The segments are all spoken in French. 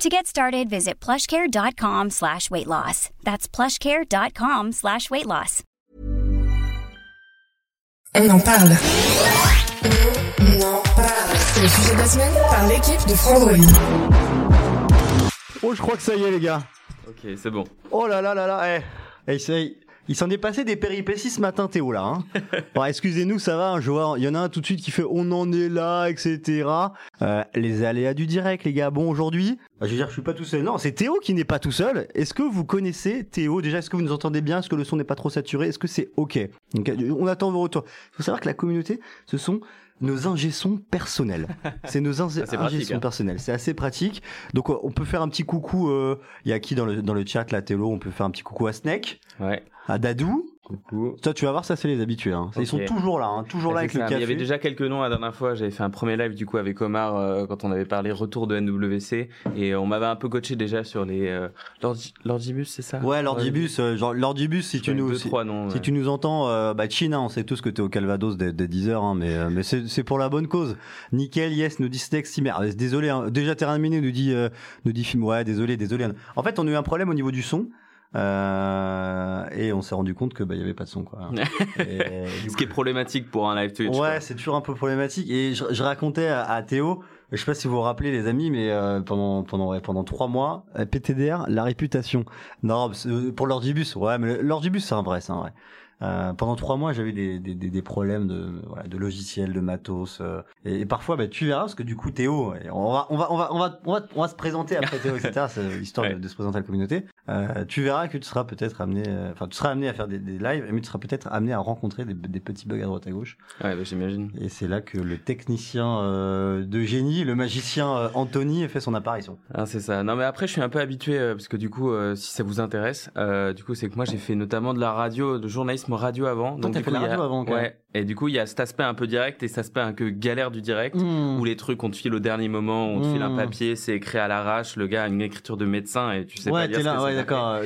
To get started, visit plushcare.com slash weight loss. That's plushcare.com slash weight loss. On en parle. On en parle. C'est le sujet de la semaine par l'équipe de Frandroid. Oh, je crois que ça y est, les gars. Ok, c'est bon. Oh là là là là, eh. Eh, c'est- il s'en est passé des péripéties ce matin, Théo, là. Hein. Bon, excusez-nous, ça va, hein, je vois, il y en a un tout de suite qui fait on en est là, etc. Euh, les aléas du direct, les gars. Bon, aujourd'hui, bah, je veux dire, je suis pas tout seul. Non, c'est Théo qui n'est pas tout seul. Est-ce que vous connaissez Théo? Déjà, est-ce que vous nous entendez bien? Est-ce que le son n'est pas trop saturé? Est-ce que c'est OK? Donc, On attend vos retours. Il faut savoir que la communauté, ce sont nos ingé-sons personnels. C'est nos ingé- c'est pratique, hein. personnels. C'est assez pratique. Donc, euh, on peut faire un petit coucou. euh, Il y a qui dans le, dans le chat, là, Théo On peut faire un petit coucou à Snake, Ouais. à Dadou. Coucou. Toi, tu vas voir, ça, c'est les habitués. hein. Ils sont toujours là, hein, toujours là Ouais, avec le café. Il y avait déjà quelques noms la dernière fois. J'avais fait un premier live du coup avec Omar euh, quand on avait parlé retour de NWC et on m'avait un peu coaché déjà sur les euh, Lordi- Lordibus, c'est ça? Ouais, Lordibus, euh, genre Lordibus, si tu nous, deux, si, trois noms. si ouais. tu nous entends, euh, bah Chine, hein, on sait tous que t'es au Calvados dès, dès 10 heures, hein, mais euh, mais c'est c'est pour la bonne cause. Nickel, yes, nous dit Stex, Simer. Euh, Désolé, hein, déjà terminé, nous dit euh, nous dit film. Ouais, désolé, désolé. En fait, on a eu un problème au niveau du son. Euh, et on s'est rendu compte que bah il y avait pas de son quoi. Et, Ce qui est problématique pour un live Twitch. Ouais, c'est toujours un peu problématique. Et je, je racontais à, à Théo, je sais pas si vous vous rappelez les amis, mais euh, pendant pendant ouais, pendant trois mois, euh, PTDR, la réputation. Non, euh, pour l'ordibus, ouais, mais l'ordibus c'est un vrai, c'est un vrai. Euh, pendant trois mois, j'avais des, des, des, des problèmes de voilà, de logiciels, de matos, euh, et, et parfois, bah, tu verras parce que du coup, Théo, on va on va on va on va on va, on va se présenter après Théo, etc. Histoire de, Ouais. de se présenter à la communauté. Euh, tu verras que tu seras peut-être amené, euh, enfin, tu seras amené à faire des, des lives, mais tu seras peut-être amené à rencontrer des, des petits bugs à droite à gauche. Ouais, bah, j'imagine. Et c'est là que le technicien euh, de génie, le magicien euh, Anthony, fait son apparition. Ah, c'est ça. Non, mais après, je suis un peu habitué euh, parce que du coup, euh, si ça vous intéresse, euh, du coup, c'est que moi, j'ai fait notamment de la radio, de journalisme radio avant. Toi, t'as fait la radio avant, même. Ouais. Et du coup, il y a cet aspect un peu direct et cet aspect un peu galère du direct. Mmh. Où les trucs, on te file au dernier moment, on te file un Mm. papier, c'est écrit à l'arrache, le gars a une écriture de médecin et tu sais pas Ouais, lire t'es ce que là, ouais, d'accord.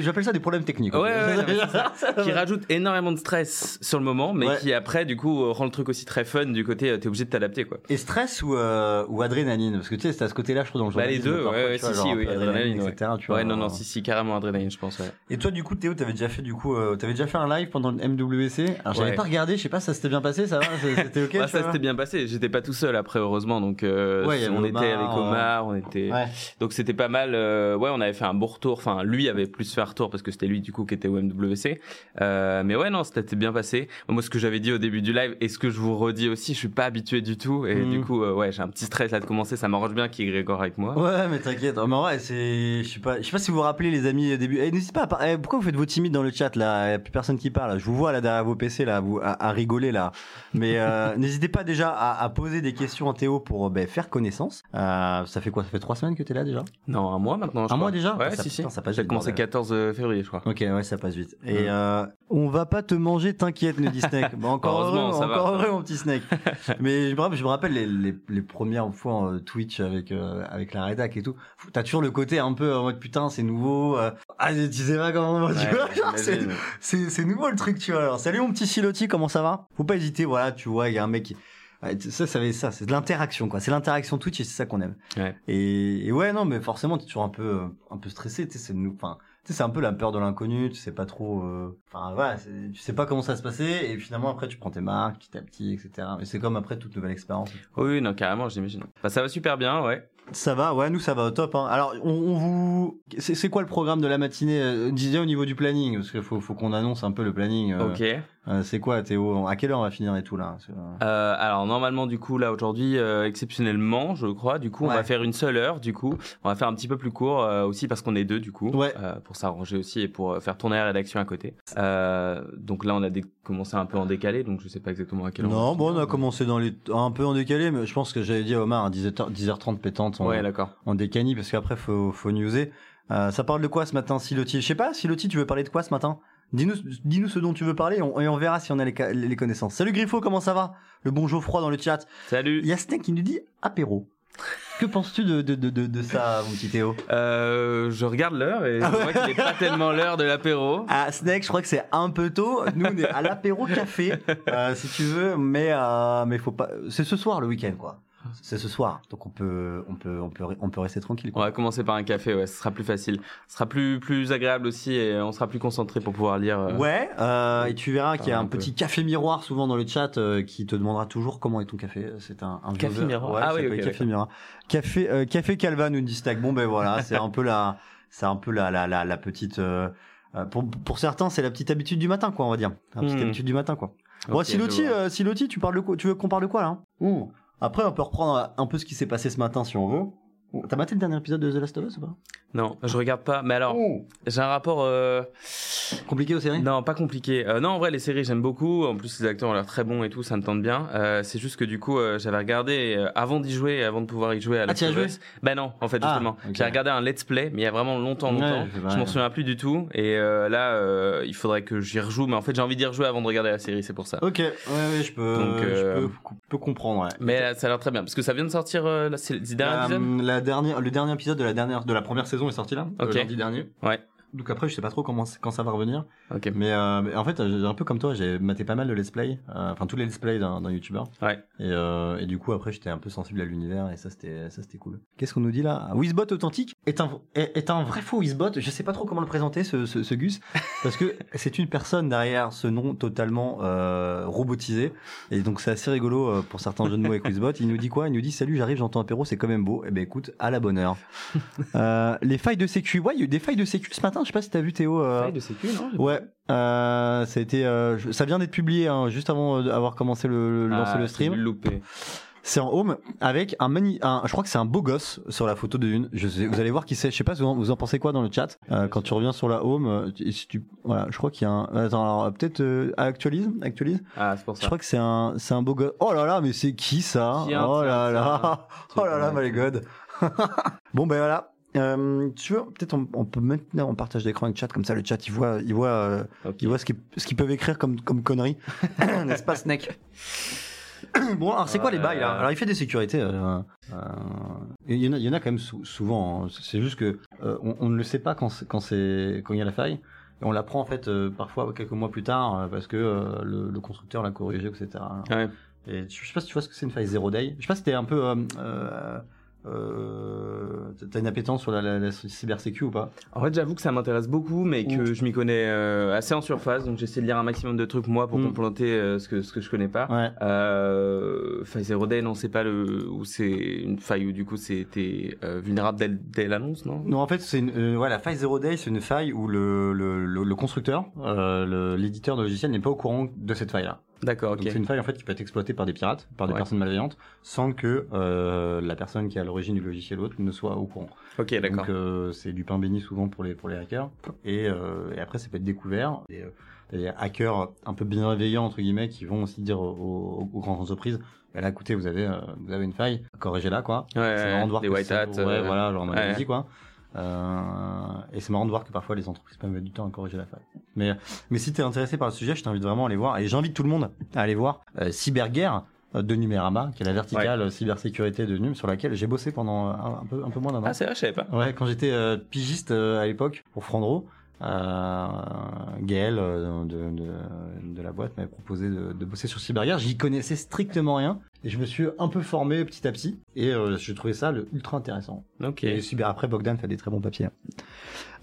J'appelle ça des problèmes techniques. Ouais, ouais, ça. qui rajoute énormément de stress sur le moment, mais Ouais. qui après, du coup, rend le truc aussi très fun du côté, euh, t'es obligé de t'adapter, quoi. Et stress ou, euh, ou adrénaline? Parce que tu sais, c'est à ce côté-là, je trouve, dans le Bah, les deux, parfois, ouais, ouais, vois, si, genre si, oui, adrénaline, ouais. etc. Tu vois, Ouais, non, non, euh. si, si, carrément adrénaline, je pense, ouais. Et toi, du coup, Théo, t'avais déjà fait, du coup, t'avais déjà fait un live pendant le MWC. Alors, j'avais Ouais. pas regardé, je pas, ça s'était bien passé, ça va C'était ok Bah, ça s'était bien passé. J'étais pas tout seul après, heureusement. Donc, euh, Ouais, on Omar, était avec Omar, on était. Ouais. Donc, c'était pas mal. euh, ouais, on avait fait un bon retour. Enfin, lui avait plus fait un retour parce que c'était lui du coup qui était au MWC. Euh, mais ouais, non, c'était bien passé. Moi, ce que j'avais dit au début du live et ce que je vous redis aussi, je suis pas habitué du tout. Et du coup, euh, ouais, j'ai un petit stress là de commencer. Ça m'arrange bien qu'il y ait Grégor avec moi. Ouais, mais t'inquiète. Oh, mais ouais, c'est, je sais pas, pas si vous vous rappelez les amis au début. Eh, n'hésitez pas. À eh, pourquoi vous faites vos timides dans le chat là? Il y a plus personne qui parle. Je vous vois là derrière vos PC là, vous à, à rigoler là. Mais euh, n'hésitez pas déjà à, à poser des questions à Théo pour euh, ben, faire connaissance. Euh, ça fait quoi? Ça fait trois semaines que t'es là déjà? Non, un mois maintenant. je Un crois. mois déjà? Ouais, ça- si, si. putain, ça passe vite, commencé bordel. 14 février, je crois. Ok, ouais, ça passe vite. Et Mm. euh, on va pas te manger, t'inquiète, nous dit Snake. Bon, encore heureux, encore va. heureux, mon petit Snake. Mais je me rappelle, je me rappelle les, les, les premières fois en Twitch avec euh, avec la rédac et tout. T'as toujours le côté un peu en mode putain, c'est nouveau. euh, ah, tu sais pas comment Ouais, c'est nouveau le truc, tu vois. Alors, salut mon petit Siloti, comment ça va? Faut pas hésiter, voilà, tu vois, il y a un mec qui. Ouais, ça, ça, ça, c'est de l'interaction, quoi. C'est l'interaction Twitch et c'est ça qu'on aime. Ouais. Et, et ouais, non, mais forcément, t'es toujours un peu, euh, un peu stressé, tu sais, c'est nous, enfin, tu sais, c'est un peu la peur de l'inconnu, tu sais pas trop, euh, enfin, voilà, tu sais pas comment ça va se passer, et finalement, après, tu prends tes marques, petit à petit, etc. Mais c'est comme après toute nouvelle expérience. Oui, non, carrément, j'imagine. Bah, ça va super bien, ouais. Ça va, ouais, nous, ça va au top, hein. Alors, on, on vous, c'est c'est quoi le programme de la matinée, euh, disais au niveau du planning, parce qu'il faut, faut qu'on annonce un peu le planning. euh, Ok. Euh, c'est quoi, Théo? À quelle heure on va finir et tout, là? Euh, Euh, alors normalement du coup là aujourd'hui euh, exceptionnellement je crois du coup on va faire une seule heure du coup on va faire un petit peu plus court aussi parce qu'on est deux du coup Ouais. pour s'arranger aussi et pour faire tourner la rédaction à côté donc là on a commencé un peu en décalé donc je sais pas exactement à quelle heure Non, va bon, on a commencé dans les, un peu en décalé, mais je pense que j'avais dit à Omar, à 10h, 10h30 pétante. on- ouais d'accord en décani parce qu'après faut faut newser. Ça parle de quoi ce matin, Siloti Je sais pas, Siloti, tu veux parler de quoi ce matin? Dis-nous, dis-nous ce dont tu veux parler et on, et on verra si on a les, connaissances. Salut Griffo, comment ça va? Le bon Geoffroy dans le chat. Salut. Il y a Snake qui nous dit apéro. Que penses-tu de, de, de, de, ça, mon petit Théo? Euh, je regarde l'heure et je Ah ouais. vois qu'il n'est pas tellement l'heure de l'apéro. Ah, Snake, je crois que c'est un peu tôt. Nous, on est à l'apéro café, euh, si tu veux, mais euh, mais faut pas. C'est ce soir le week-end, quoi. C'est ce soir, donc on peut on peut on peut on peut rester tranquille. On va commencer par un café, ouais, ce sera plus facile. Ce sera plus, plus agréable aussi et on sera plus concentré pour pouvoir lire. euh, Ouais, euh, et tu verras qu'il y a un petit café miroir souvent dans le chat euh, qui te demandera toujours comment est ton café. C'est un, un Café miroir. Ouais, Ah oui, s'appelle ok, café miroir. Café euh, café Calva nous dit Stack. Bon ben voilà, c'est un peu la c'est un peu la la la, la petite euh, pour pour certains c'est la petite habitude du matin quoi on va dire. La petite Hmm. habitude du matin quoi. Bon ok, Siloti euh, Siloti tu parles de quoi Tu veux qu'on parle de quoi là? Ouh. Après on peut reprendre un peu ce qui s'est passé ce matin si on veut. T'as maté le dernier épisode de The Last of Us ou pas? Non, je regarde pas. Mais alors, j'ai un rapport. euh, Compliqué aux séries? Non, pas compliqué. Euh, non, en vrai, les séries, j'aime beaucoup. En plus, les acteurs ont l'air très bons et tout, ça me tente bien. Euh, c'est juste que du coup, euh, j'avais regardé euh, avant d'y jouer, avant de pouvoir y jouer à Ah, Last of joué? Us. Bah non, en fait, Ah, justement, j'ai regardé un let's play, mais il y a vraiment longtemps, longtemps. je- ouais. Je m'en souviens plus du tout. Et euh, là, euh, il faudrait que j'y rejoue. Mais en fait, j'ai envie d'y rejouer avant de regarder la série, c'est pour ça. Ok, ouais, ouais, je peux, Donc, euh, je peux, peux comprendre. Ouais. Mais ça a l'air très bien parce que ça vient de sortir. Euh, là, c'est le dernier épisode. la dernière, le dernier épisode de la dernière, de la première saison est sorti là, Ok. le lundi dernier. Ouais. Donc après, je sais pas trop comment, quand ça va revenir. Mais, euh, mais en fait, un peu comme toi, j'ai maté pas mal de let's play, euh, enfin tous les let's play d'un youtubeur. Ouais. Et, euh, et du coup, après, j'étais un peu sensible à l'univers et ça, c'était, ça, c'était cool. Qu'est-ce qu'on nous dit là? Wizbot authentique est un, est, est un vrai faux Wizbot. Je sais pas trop comment le présenter, ce, ce, ce Gus, parce que c'est une personne derrière ce nom totalement robotisé. Et donc, c'est assez rigolo pour certains jeux de mots avec Wizbot. Il nous dit quoi? Il nous dit Salut, j'arrive, j'entends apéro, c'est quand même beau. Eh ben, écoute, à la bonne heure. les failles de sécu. Ouais, il y a eu des failles de sécu ce matin. Je sais pas si t'as vu Théo. euh, Faille de sécu, non Ouais, euh, ça a été, euh, je- ça vient d'être publié hein, juste avant d'avoir commencé le, le Ah, le stream. louper. C'est en home avec un, mani un je crois que c'est un beau gosse sur la photo de une. Je sais, vous allez voir qui c'est. Je sais pas, vous en, vous en pensez quoi dans le chat Euh, quand tu reviens sur la home. tu- si tu, voilà, je crois qu'il y a un. Attends, alors peut-être euh, actualise, actualise. Ah, c'est pour Je ça. crois que c'est un, c'est un beau gosse. Oh là là, mais c'est qui ça? Tiens, Oh tiens, là là, oh là là, my god. bon ben voilà. Euh, tu veux peut-être on, on peut maintenant en partage d'écran avec le chat comme ça le chat il voit il voit euh, il voit ce qu'ils ce qu'ils peuvent écrire comme comme conneries n'est-ce pas Snake? Bon alors c'est quoi les bails là? Alors il fait des sécurités euh, euh, il y en a il y en a quand même sou- souvent hein. c'est juste que euh, on, on ne le sait pas quand c'est quand c'est quand il y a la faille et on l'apprend en fait euh, parfois quelques mois plus tard parce que le, le constructeur l'a corrigé etc Ouais. et je sais pas si tu vois ce que c'est une faille zero day. Je sais pas si t'es un peu. Euh, T'as une appétence sur la, la, la cybersécu ou pas? En fait, j'avoue que ça m'intéresse beaucoup, mais que je m'y connais euh, assez en surface, donc j'essaie de lire un maximum de trucs moi pour Mm. compléter euh, ce que ce que je connais pas. Ouais. Euh, faille Zero Day, non, c'est pas le où c'est une faille où du coup c'était euh, vulnérable dès, dès l'annonce, non? Non, en fait, c'est une, ouais, la faille zero day, c'est une faille où le, le, le, le constructeur, l'éditeur de logiciel n'est pas au courant de cette faille-là. D'accord, Donc ok. c'est une faille en fait qui peut être exploitée par des pirates, par des Ouais. personnes malveillantes, sans que euh, la personne qui est à l'origine du logiciel ou autre ne soit au courant. Ok, d'accord. Donc euh, c'est du pain béni souvent pour les pour les hackers. Et, euh, et après ça peut être découvert. Et, euh, des hackers un peu bienveillants entre guillemets qui vont aussi dire aux, aux- grandes entreprises. Bah là, écoutez, vous avez euh, vous avez une faille, corrigez-la quoi. Ouais, c'est marrant de voir des white hats, Ouais, euh, voilà, genre en ouais. Malaisie, quoi. Euh, et c'est marrant de voir que parfois les entreprises peuvent mettre du temps à corriger la faille. Mais mais si t'es intéressé par le sujet, je t'invite vraiment à aller voir. Et j'invite tout le monde à aller voir euh, Cyberguerre euh, de Numérama, qui est la verticale cybersécurité de Num, sur laquelle j'ai bossé pendant un, un peu un peu moins d'un an. Ah, c'est vrai, je savais pas. Ouais, quand j'étais euh, pigiste à l'époque pour Frandro, euh, Gaël de, de, de la boîte m'avait proposé de, de bosser sur Cyberguerre. J'y connaissais strictement rien et je me suis un peu formé petit à petit et euh, je trouvais ça le, ultra intéressant. Ok. Et Cyber après Bogdan fait des très bons papiers.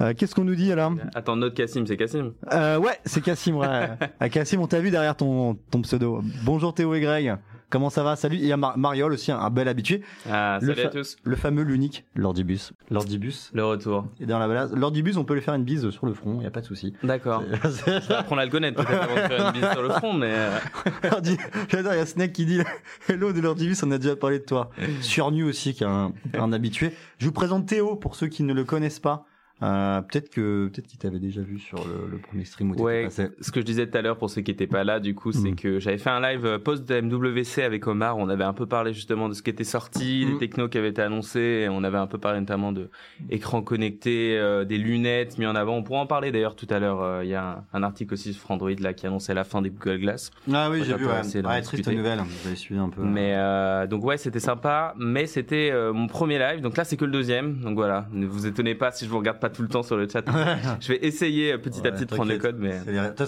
Euh, Qu'est-ce qu'on nous dit là Attends, notre Cassim, c'est Cassim. euh, Ouais, c'est Cassim. Ouais. Ah, Cassim, on t'a vu derrière ton, ton pseudo. Bonjour Théo et Greg. Comment ça va? Salut. Il y a Mar- Mariol aussi, un, un bel habitué. Ah, Le salut à tous. Le fameux, l'unique Lordibus. Lordibus. Le retour. Et dans la balade, Lordibus, on peut lui faire une bise sur le front, il y a pas de souci. D'accord. Vais apprendre à le connaître peut-être avant de faire une bise sur le front, mais euh, il y a Snake qui dit Hello de Lordibus, on a déjà parlé de toi. Surnu aussi, qui est un, un habitué. Je vous présente Théo pour ceux qui ne le connaissent pas. Euh, peut-être que peut-être qu'il t'avait déjà vu sur le, le premier stream où Ouais, passé. ce que je disais tout à l'heure pour ceux qui étaient pas là, du coup, c'est Mm. que j'avais fait un live euh, post de MWC avec Omar. On avait un peu parlé justement de ce qui était sorti, des technos qui avaient été annoncés. Et on avait un peu parlé notamment de écran connecté, euh, des lunettes mis en avant. On pourra en parler d'ailleurs tout à l'heure. euh, Il y a un, un article aussi sur Android là qui annonçait la fin des Google Glass. Ah oui, j'ai vu. Ouais, ouais triste nouvelle. Vous avez suivi un peu. Mais euh, donc ouais, c'était sympa, mais c'était mon premier live. Donc là, c'est que le deuxième. Donc voilà, ne vous étonnez pas si je vous regarde pas tout le temps sur le chat. je vais essayer euh, petit Ouais, à petit de prendre les codes, mais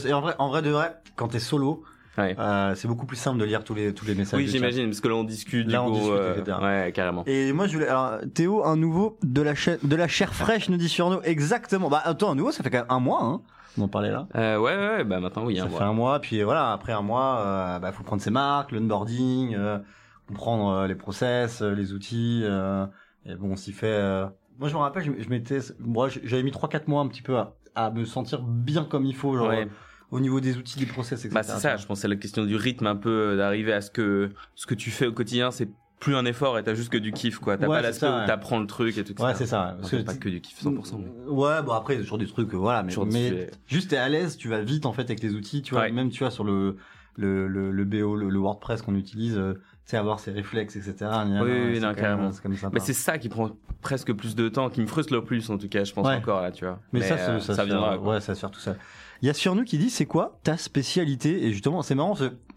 Et en vrai, en vrai de vrai, quand t'es solo, ouais. euh, c'est beaucoup plus simple de lire tous les tous les messages. Oui, du j'imagine, parce que là on discute, du Là, on coup, discute, euh, etc. ouais, carrément. Et moi, je voulais. Alors, Théo, un nouveau de la chair, de la chair fraîche, nous dit sur nous. Exactement. Bah, attends, un nouveau, ça fait quand même un mois, hein. On en parlait là. Euh, ouais, ouais, ouais, bah maintenant oui, ça fait un mois, puis voilà, après un mois, euh, bah, faut prendre ses marques, l'onboarding, comprendre les process, les outils. et bon, on s'y fait. Moi, je me rappelle, je, je m'étais, moi, j'avais mis 3-4 mois un petit peu à, à me sentir bien comme il faut, genre Ouais. euh, au niveau des outils, des process, etc. Bah c'est ça, je pense c'est la question du rythme un peu, euh, d'arriver à ce que ce que tu fais au quotidien, c'est plus un effort et t'as juste que du kiff, quoi. T'as Ouais, pas l'aspect où ouais. t'apprends le truc et tout Ouais, c'est ça. Parce que pas que du kiff 100%. mais- Ouais, bon après, il y a toujours des trucs, euh, voilà, mais, juste t'es à l'aise, tu vas vite en fait avec les outils, tu vois, Ouais. même tu vois sur le le le, le BO, le, le WordPress qu'on utilise, sais avoir ses réflexes, etc. Oui, oui, c'est non, carrément. même- C'est comme ça. Mais c'est ça qui prend presque plus de temps, qui me frustre le plus en tout cas, je pense Ouais. encore là, tu vois. Mais, ça, euh, ça, ça viendra. quoi. ouais, ça se fait tout ça. Il y a sur nous qui dit c'est quoi ta spécialité? Et justement c'est marrant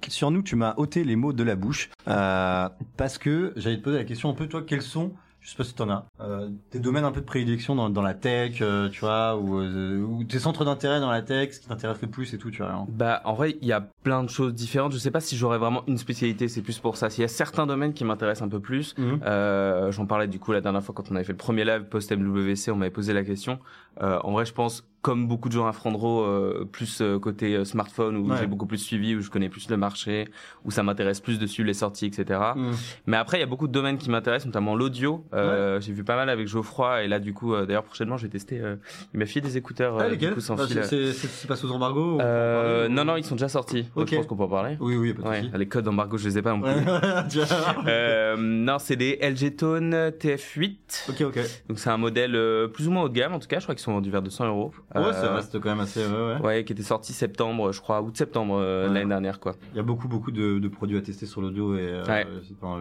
sur nous tu m'as ôté les mots de la bouche euh, parce que j'allais te poser la question un peu toi quels sont je sais pas si t'en as euh, tes domaines un peu de prédilection dans, dans la tech euh, tu vois ou, euh, ou tes centres d'intérêt dans la tech ce qui t'intéresse le plus et tout tu vois hein. Bah, en vrai, il y a plein de choses différentes. Je sais pas si j'aurais vraiment une spécialité, c'est plus pour ça. S'il y a certains domaines qui m'intéressent un peu plus, euh, j'en parlais du coup la dernière fois quand on avait fait le premier live post-MWC, on m'avait posé la question. Euh, en vrai, je pense, comme beaucoup de gens à Frandro, euh, plus euh, côté euh, smartphone, où Ouais. j'ai beaucoup plus suivi, où je connais plus le marché, où ça m'intéresse plus de suivre les sorties, etc. Mhm. Mais après, il y a beaucoup de domaines qui m'intéressent, notamment l'audio. Euh, J'ai vu pas mal avec Geoffroy, et là, du coup, euh, d'ailleurs, prochainement, je vais tester. euh, il m'a filé des écouteurs, Ah, euh, du coup, sans Ah, fil. c'est- pas sous embargo ou- Euh, non, non, ils sont déjà sortis. Donc, Ok. je pense qu'on peut en parler. oui oui pas de Ouais, les codes d'embargo, je les ai pas non plus. Euh, non, c'est des LG Tone TF8. ok ok Donc c'est un modèle euh, plus ou moins haut de gamme en tout cas. Je crois qu'ils sont vendus vers 200 euros. Ouais Euh, ça reste quand même assez ouais, ouais. Ouais, qui était sorti septembre, je crois, août septembre euh, Ouais. l'année dernière quoi. Il y a beaucoup beaucoup de, de produits à tester sur l'audio et euh, Ouais. euh, enfin,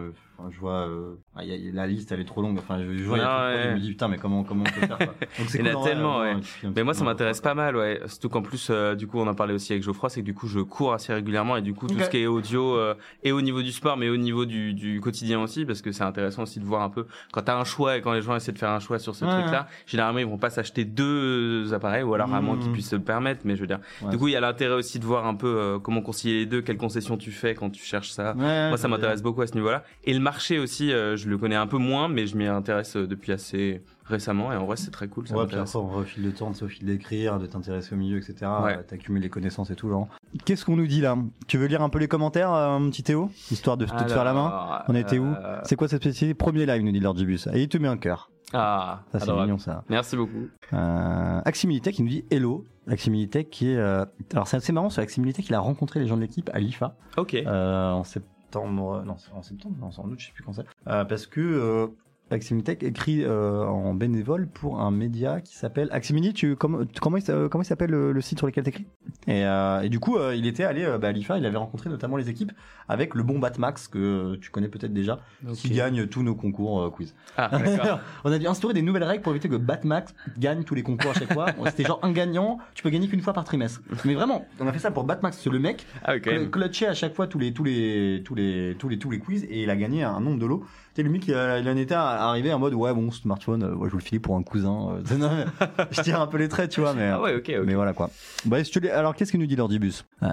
je vois euh, ah, il y a- la liste elle est trop longue enfin je, je vois il y a Ah, trop de produits, ouais. je me dis putain mais comment comment on peut faire quoi. Donc c'est Il y en cool, a tellement, euh, ouais. Mais moi ça m'intéresse pas mal, ouais. Surtout qu'en plus, euh, du coup, on en parlait aussi avec Geoffroy, c'est que du coup, je cours assez régulièrement et du coup, tout ce qui est audio, euh, et au niveau du sport, mais au niveau du, du quotidien aussi, parce que c'est intéressant aussi de voir un peu quand t'as un choix et quand les gens essaient de faire un choix sur ce Ouais, truc-là. Généralement, ils vont pas s'acheter deux appareils ou alors à moins qu'ils puissent se le permettre, mais je veux dire. Ouais. Du coup, il y a l'intérêt aussi de voir un peu euh, comment concilier les deux, quelles concessions tu fais quand tu cherches ça. Ouais, Moi, ça m'intéresse beaucoup à ce niveau-là. Et le marché aussi, euh, je le connais un peu moins, mais je m'y intéresse euh, depuis assez récemment. Et en vrai, c'est très cool. Ça Ouais, puis après, on au fil de temps, au fil d'écrire, de t'intéresser au milieu, etc. Ouais. T'accumules les connaissances et tout, genre. Qu'est-ce qu'on nous dit là? Tu veux lire un peu les commentaires, euh, petit Théo? Histoire de, te faire la main On était où euh, C'est quoi cette spécialité? Premier live, nous dit Lord Gibus. Et il te met un cœur. Ah, Ça, c'est mignon, ça. Merci beaucoup. Euh, Aximilitech, il nous dit Hello. Aximilitech qui est. euh, Alors, c'est assez marrant, c'est Aximilitech, il a rencontré les gens de l'équipe à l'IFA. Ok. euh, en septembre, non, c'est en septembre, non, c'est en août, je sais plus quand c'est. Euh, parce que euh, Aximitech écrit euh, en bénévole pour un média qui s'appelle Aximini. Tu comment comment il, s- comment il s'appelle le, le site sur lequel t'écris? Et, euh, et du coup, euh, il était allé euh, bah, à l'IFA. Il avait rencontré notamment les équipes avec le bon Batmax que euh, tu connais peut-être déjà, qui gagne tous nos concours euh, quiz. Ah. On a dû instaurer des nouvelles règles pour éviter que Batmax gagne tous les concours à chaque fois. C'était genre un gagnant, tu peux gagner qu'une fois par trimestre. Mais vraiment, on a fait ça pour Batmax. C'est le mec ah, ok. cl- clutché à chaque fois tous les tous les tous les tous les tous les quiz et il a gagné un nombre de lots. Lui qui a- il en était arrivé en mode ouais bon smartphone, euh, ouais, je vous le filer pour un cousin. euh, non, mais je tire un peu les traits, tu vois, mais Ah ouais, ok, ok. mais voilà quoi. Bah, alors qu'est-ce que nous dit l'ordibus? Euh,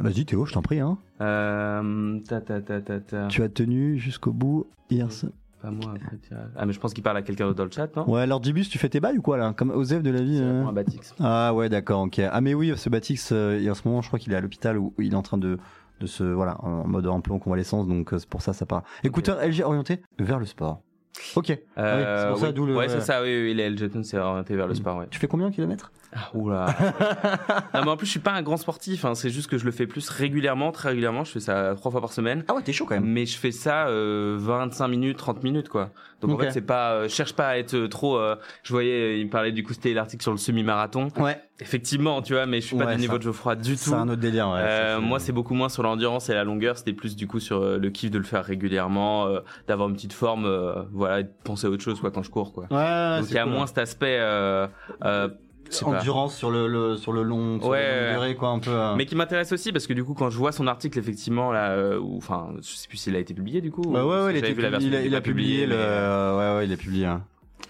Vas-y Théo, je t'en prie. Hein. Ta, ta, ta, ta, ta. Tu as tenu jusqu'au bout hier. Pas moi, après. Ah, mais je pense qu'il parle à quelqu'un d'autre dans le chat, non? Ouais, l'ordibus, tu fais tes bails ou quoi là? Comme Osef de la vie. Un Batix. Ah ouais, d'accord, ok. Ah mais oui, ce Batix, en ce moment, je crois qu'il est à l'hôpital où il est en train de de se voilà en mode en plan convalescence, donc euh, c'est pour ça ça part. Écouteur LG orienté vers le sport. Ok. Ah oui, c'est pour ça, oui. d'où le- Ouais, c'est ça, oui, oui, les LG c'est orienté vers le sport, ouais. Tu fais combien de kilomètres? Ah, oula. non, mais en plus, je suis pas un grand sportif. Hein. C'est juste que je le fais plus régulièrement, très régulièrement. Je fais ça trois fois par semaine. Ah ouais, t'es chaud quand même. Mais je fais ça euh, 25 minutes, 30 minutes, quoi. Donc en fait, c'est pas. euh, je cherche pas à être euh, trop. euh, je voyais, euh, il me parlait du coup, c'était l'article sur le semi-marathon. Ouais. Effectivement, tu vois, mais je suis pas du niveau de Geoffroy du tout. C'est un autre délire, ouais. Euh, moi, c'est beaucoup moins sur l'endurance et la longueur. C'était plus du coup sur euh, le kiff de le faire régulièrement, euh, d'avoir une petite forme, euh, voilà, et de penser à autre chose quoi quand je cours quoi. Ouais, Donc il y a moins cet aspect, euh, euh, pas. endurance sur le, le- sur le long, sur Ouais, durée, quoi, un peu. euh. Mais qui m'intéresse aussi parce que du coup quand je vois son article effectivement là, euh, ou enfin je sais plus s'il a été publié du coup. Bah ou- ouais, ouais, il, a il a, il a publié le. mais, Ouais, ouais, il a publié. hein.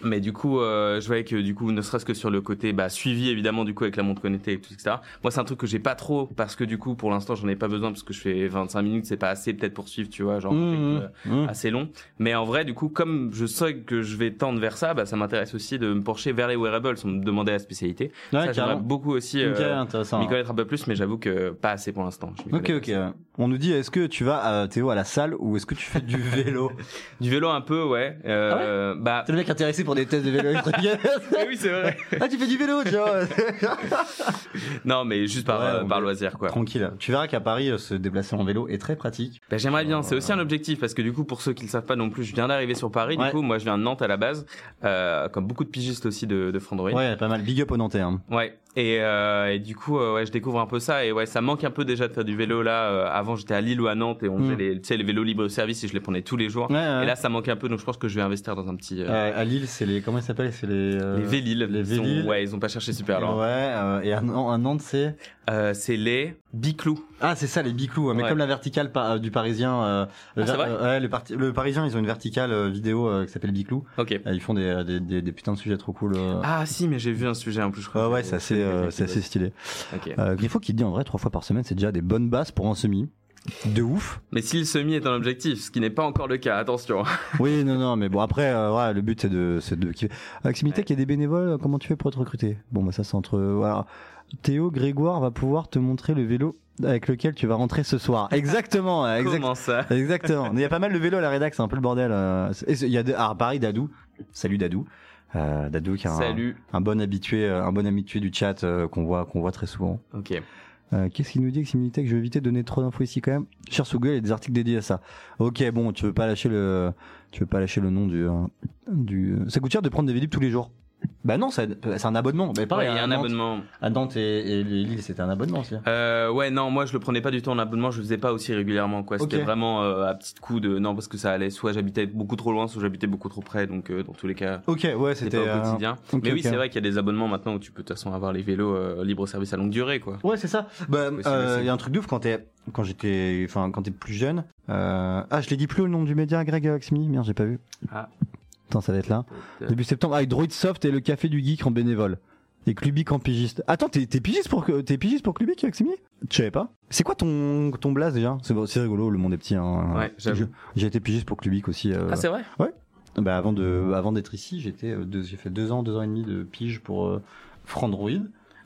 Mais du coup, euh, je voyais que du coup, ne serait-ce que sur le côté bah, suivi évidemment du coup avec la montre connectée et tout etc. Moi, c'est un truc que j'ai pas trop parce que du coup, pour l'instant, j'en ai pas besoin parce que je fais 25 minutes, c'est pas assez peut-être pour suivre, tu vois, genre Mmh, euh, mmh. assez long. Mais en vrai, du coup, comme je sais que je vais tendre vers ça, bah, ça m'intéresse aussi de me pencher vers les wearables. On me demandait la spécialité. Ouais, ça, j'aimerais beaucoup aussi euh, intéressant. m'y connaître un peu plus, mais j'avoue que pas assez pour l'instant. Ok, ok. On nous dit, est-ce que tu vas, euh, Théo, à la salle ou est-ce que tu fais du vélo? Du vélo un peu, ouais. Euh, bah. C'est le mec intéressé pour des tests de vélo. Eh oui, c'est vrai. ah, tu fais du vélo, tu vois. Non, mais juste par, Ouais, euh, par loisir, quoi. Tranquille. Tu verras qu'à Paris, euh, se déplacer en vélo est très pratique. Ben, j'aimerais bien, c'est aussi Euh, un objectif parce que du coup pour ceux qui le savent pas non plus, je viens d'arriver sur Paris. Ouais. Du coup, moi je viens de Nantes à la base, euh, comme beaucoup de pigistes aussi de, de Frandroid. Ouais, pas mal. Big up au Nantais. Hein. Ouais. Et, euh, et du coup, euh, ouais, je découvre un peu ça et ouais, ça manque un peu déjà de faire du vélo là. Euh, avant, j'étais à Lille ou à Nantes et on Mm. faisait les, tu sais, les vélos libre service et je les prenais tous les jours. Ouais, ouais. Et là, ça manque un peu, donc je pense que je vais investir dans un petit. euh, Euh, à Lille, c'est les. Comment ils s'appellent C'est les. euh, les Vélil. Les Ils Vélil. ouais, ils ont pas cherché super loin. Ouais, euh, et à, à Nantes, c'est. Euh, c'est les Biclous. Ah, c'est ça, les biclous. Mais Ouais. comme la verticale euh, du Parisien. le, Ah, vrai ouais, le, Parisien, ils ont une verticale vidéo qui s'appelle Biclou. Ok. Ils font des, des, des, des putains de sujets trop cool. Ah si, mais j'ai vu un sujet en plus. Je crois. Ouais, c'est assez, assez stylé. Ok. Euh, Griffo qui dit en vrai trois fois par semaine, c'est déjà des bonnes bases pour un semi. De ouf. Mais si le semi est un objectif, ce qui n'est pas encore le cas, attention. Oui, non, non, mais bon, après, euh, ouais, le but c'est de, c'est de. Aximitech, il y a des bénévoles, euh, comment tu fais pour être recruté? Bon, bah ça c'est entre. Voilà. Théo Grégoire va pouvoir te montrer le vélo avec lequel tu vas rentrer ce soir. Exactement, euh, exact- Comment ça? Exactement. Il y a pas mal de vélos à la rédac, c'est un peu le bordel. euh, Il y a de, ah, pareil, Dadou. Salut Dadou. Euh, Dadou qui est un, un bon habitué, euh, un bon habitué du chat euh, qu'on voit, qu'on voit très souvent. Ok. Euh, Qu'est-ce qu'il nous dit Aximitech Je vais éviter de donner trop d'infos ici quand même. Cherche sur Google, il y a des articles dédiés à ça. Ok, bon, tu veux pas lâcher le, tu veux pas lâcher le nom du, euh, du. Ça coûte cher de prendre des Vélib tous les jours. Bah non, c'est un abonnement. Mais Ouais, pareil, il y a un Nantes- abonnement. À Nantes et, et Lille, c'était un abonnement aussi. Euh, ouais, non, moi je le prenais pas du tout en abonnement, je le faisais pas aussi régulièrement, quoi. C'était vraiment euh, à petits coups de non parce que ça allait, soit j'habitais beaucoup trop loin, soit j'habitais beaucoup trop près, donc euh, dans tous les cas. Ok, ouais, C'était au quotidien. ok, Mais oui, c'est vrai qu'il y a des abonnements maintenant où tu peux de toute façon avoir les vélos euh, libre service à longue durée, quoi. Ouais, c'est ça. Bah, il y a un truc de ouf quand t'es, quand j'étais, enfin, quand t'es plus jeune. Ah, je l'ai dit plus le nom du média, Greg Axmi. Merde, j'ai pas vu. Ah. Attends, ça va être là. Début septembre, avec Droid Soft et le Café du Geek en bénévole. Et Clubic en pigiste. Attends, t'es pigiste pour t'es pigiste pour Clubic, Je savais pas. C'est quoi ton ton blaze déjà? C'est rigolo, le monde est petit. Hein. Ouais, J'ai été pigiste pour Clubic aussi. euh, Ah, c'est vrai? Bah, avant de avant d'être ici, j'étais euh, deux- j'ai fait deux ans, deux ans et demi de pige pour euh, Frandroid.